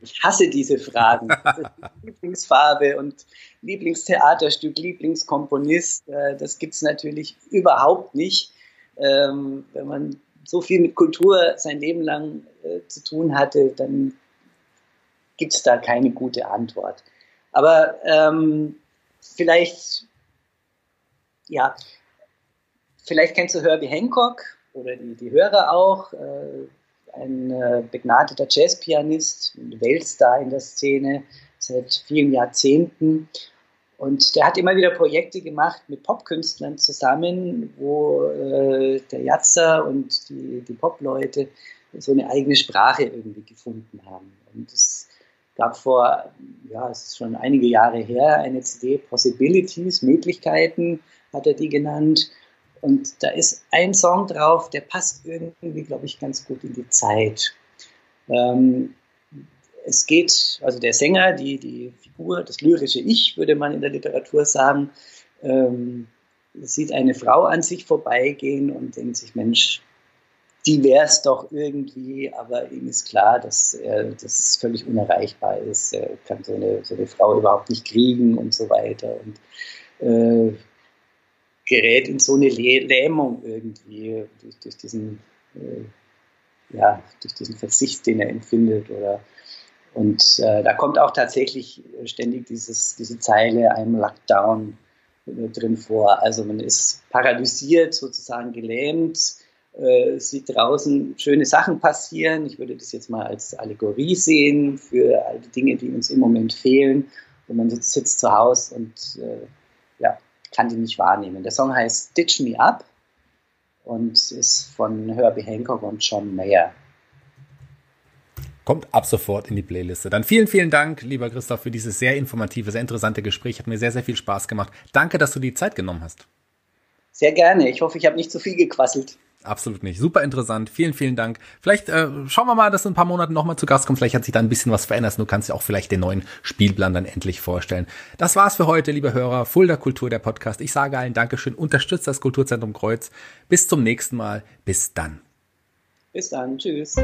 Ich hasse diese Fragen. Lieblingsfarbe und Lieblingstheaterstück, Lieblingskomponist, äh, das gibt es natürlich überhaupt nicht. Ähm, wenn man so viel mit Kultur sein Leben lang äh, zu tun hatte, dann gibt es da keine gute Antwort. Aber ähm, vielleicht, ja, vielleicht kennst du Herbie Hancock oder die, die Hörer auch. Äh, ein äh, begnadeter Jazzpianist, ein Weltstar in der Szene seit vielen Jahrzehnten. Und der hat immer wieder Projekte gemacht mit Popkünstlern zusammen, wo äh, der Jatzer und die, die Popleute so eine eigene Sprache irgendwie gefunden haben. Und es gab vor, ja, es ist schon einige Jahre her, eine CD, Possibilities, Möglichkeiten, hat er die genannt. Und da ist ein Song drauf, der passt irgendwie, glaube ich, ganz gut in die Zeit. Ähm, es geht, also der Sänger, die, die Figur, das lyrische Ich, würde man in der Literatur sagen, ähm, sieht eine Frau an sich vorbeigehen und denkt sich, Mensch, die wäre es doch irgendwie, aber ihm ist klar, dass er das völlig unerreichbar ist. Er kann so eine, so eine Frau überhaupt nicht kriegen und so weiter und äh, gerät in so eine Lähmung irgendwie durch, durch diesen, äh, ja, durch diesen Verzicht, den er empfindet oder und äh, da kommt auch tatsächlich ständig dieses, diese Zeile I'm locked down äh, drin vor. Also man ist paralysiert, sozusagen gelähmt, äh, sieht draußen schöne Sachen passieren. Ich würde das jetzt mal als Allegorie sehen für all die Dinge, die uns im Moment fehlen. Und man sitzt, sitzt zu Hause und äh, ja, kann die nicht wahrnehmen. Der Song heißt Stitch Me Up und ist von Herbie Hancock und John Mayer. Kommt ab sofort in die Playliste. Dann vielen, vielen Dank, lieber Christoph, für dieses sehr informative, sehr interessante Gespräch. Hat mir sehr, sehr viel Spaß gemacht. Danke, dass du die Zeit genommen hast. Sehr gerne. Ich hoffe, ich habe nicht zu viel gequasselt. Absolut nicht. Super interessant. Vielen, vielen Dank. Vielleicht äh, schauen wir mal, dass du in ein paar Monaten nochmal zu Gast kommst. Vielleicht hat sich da ein bisschen was verändert. Du kannst dir auch vielleicht den neuen Spielplan dann endlich vorstellen. Das war's für heute, liebe Hörer. Fulda Kultur, der Podcast. Ich sage allen Dankeschön. Unterstützt das Kulturzentrum Kreuz. Bis zum nächsten Mal. Bis dann. Bis dann. Tschüss.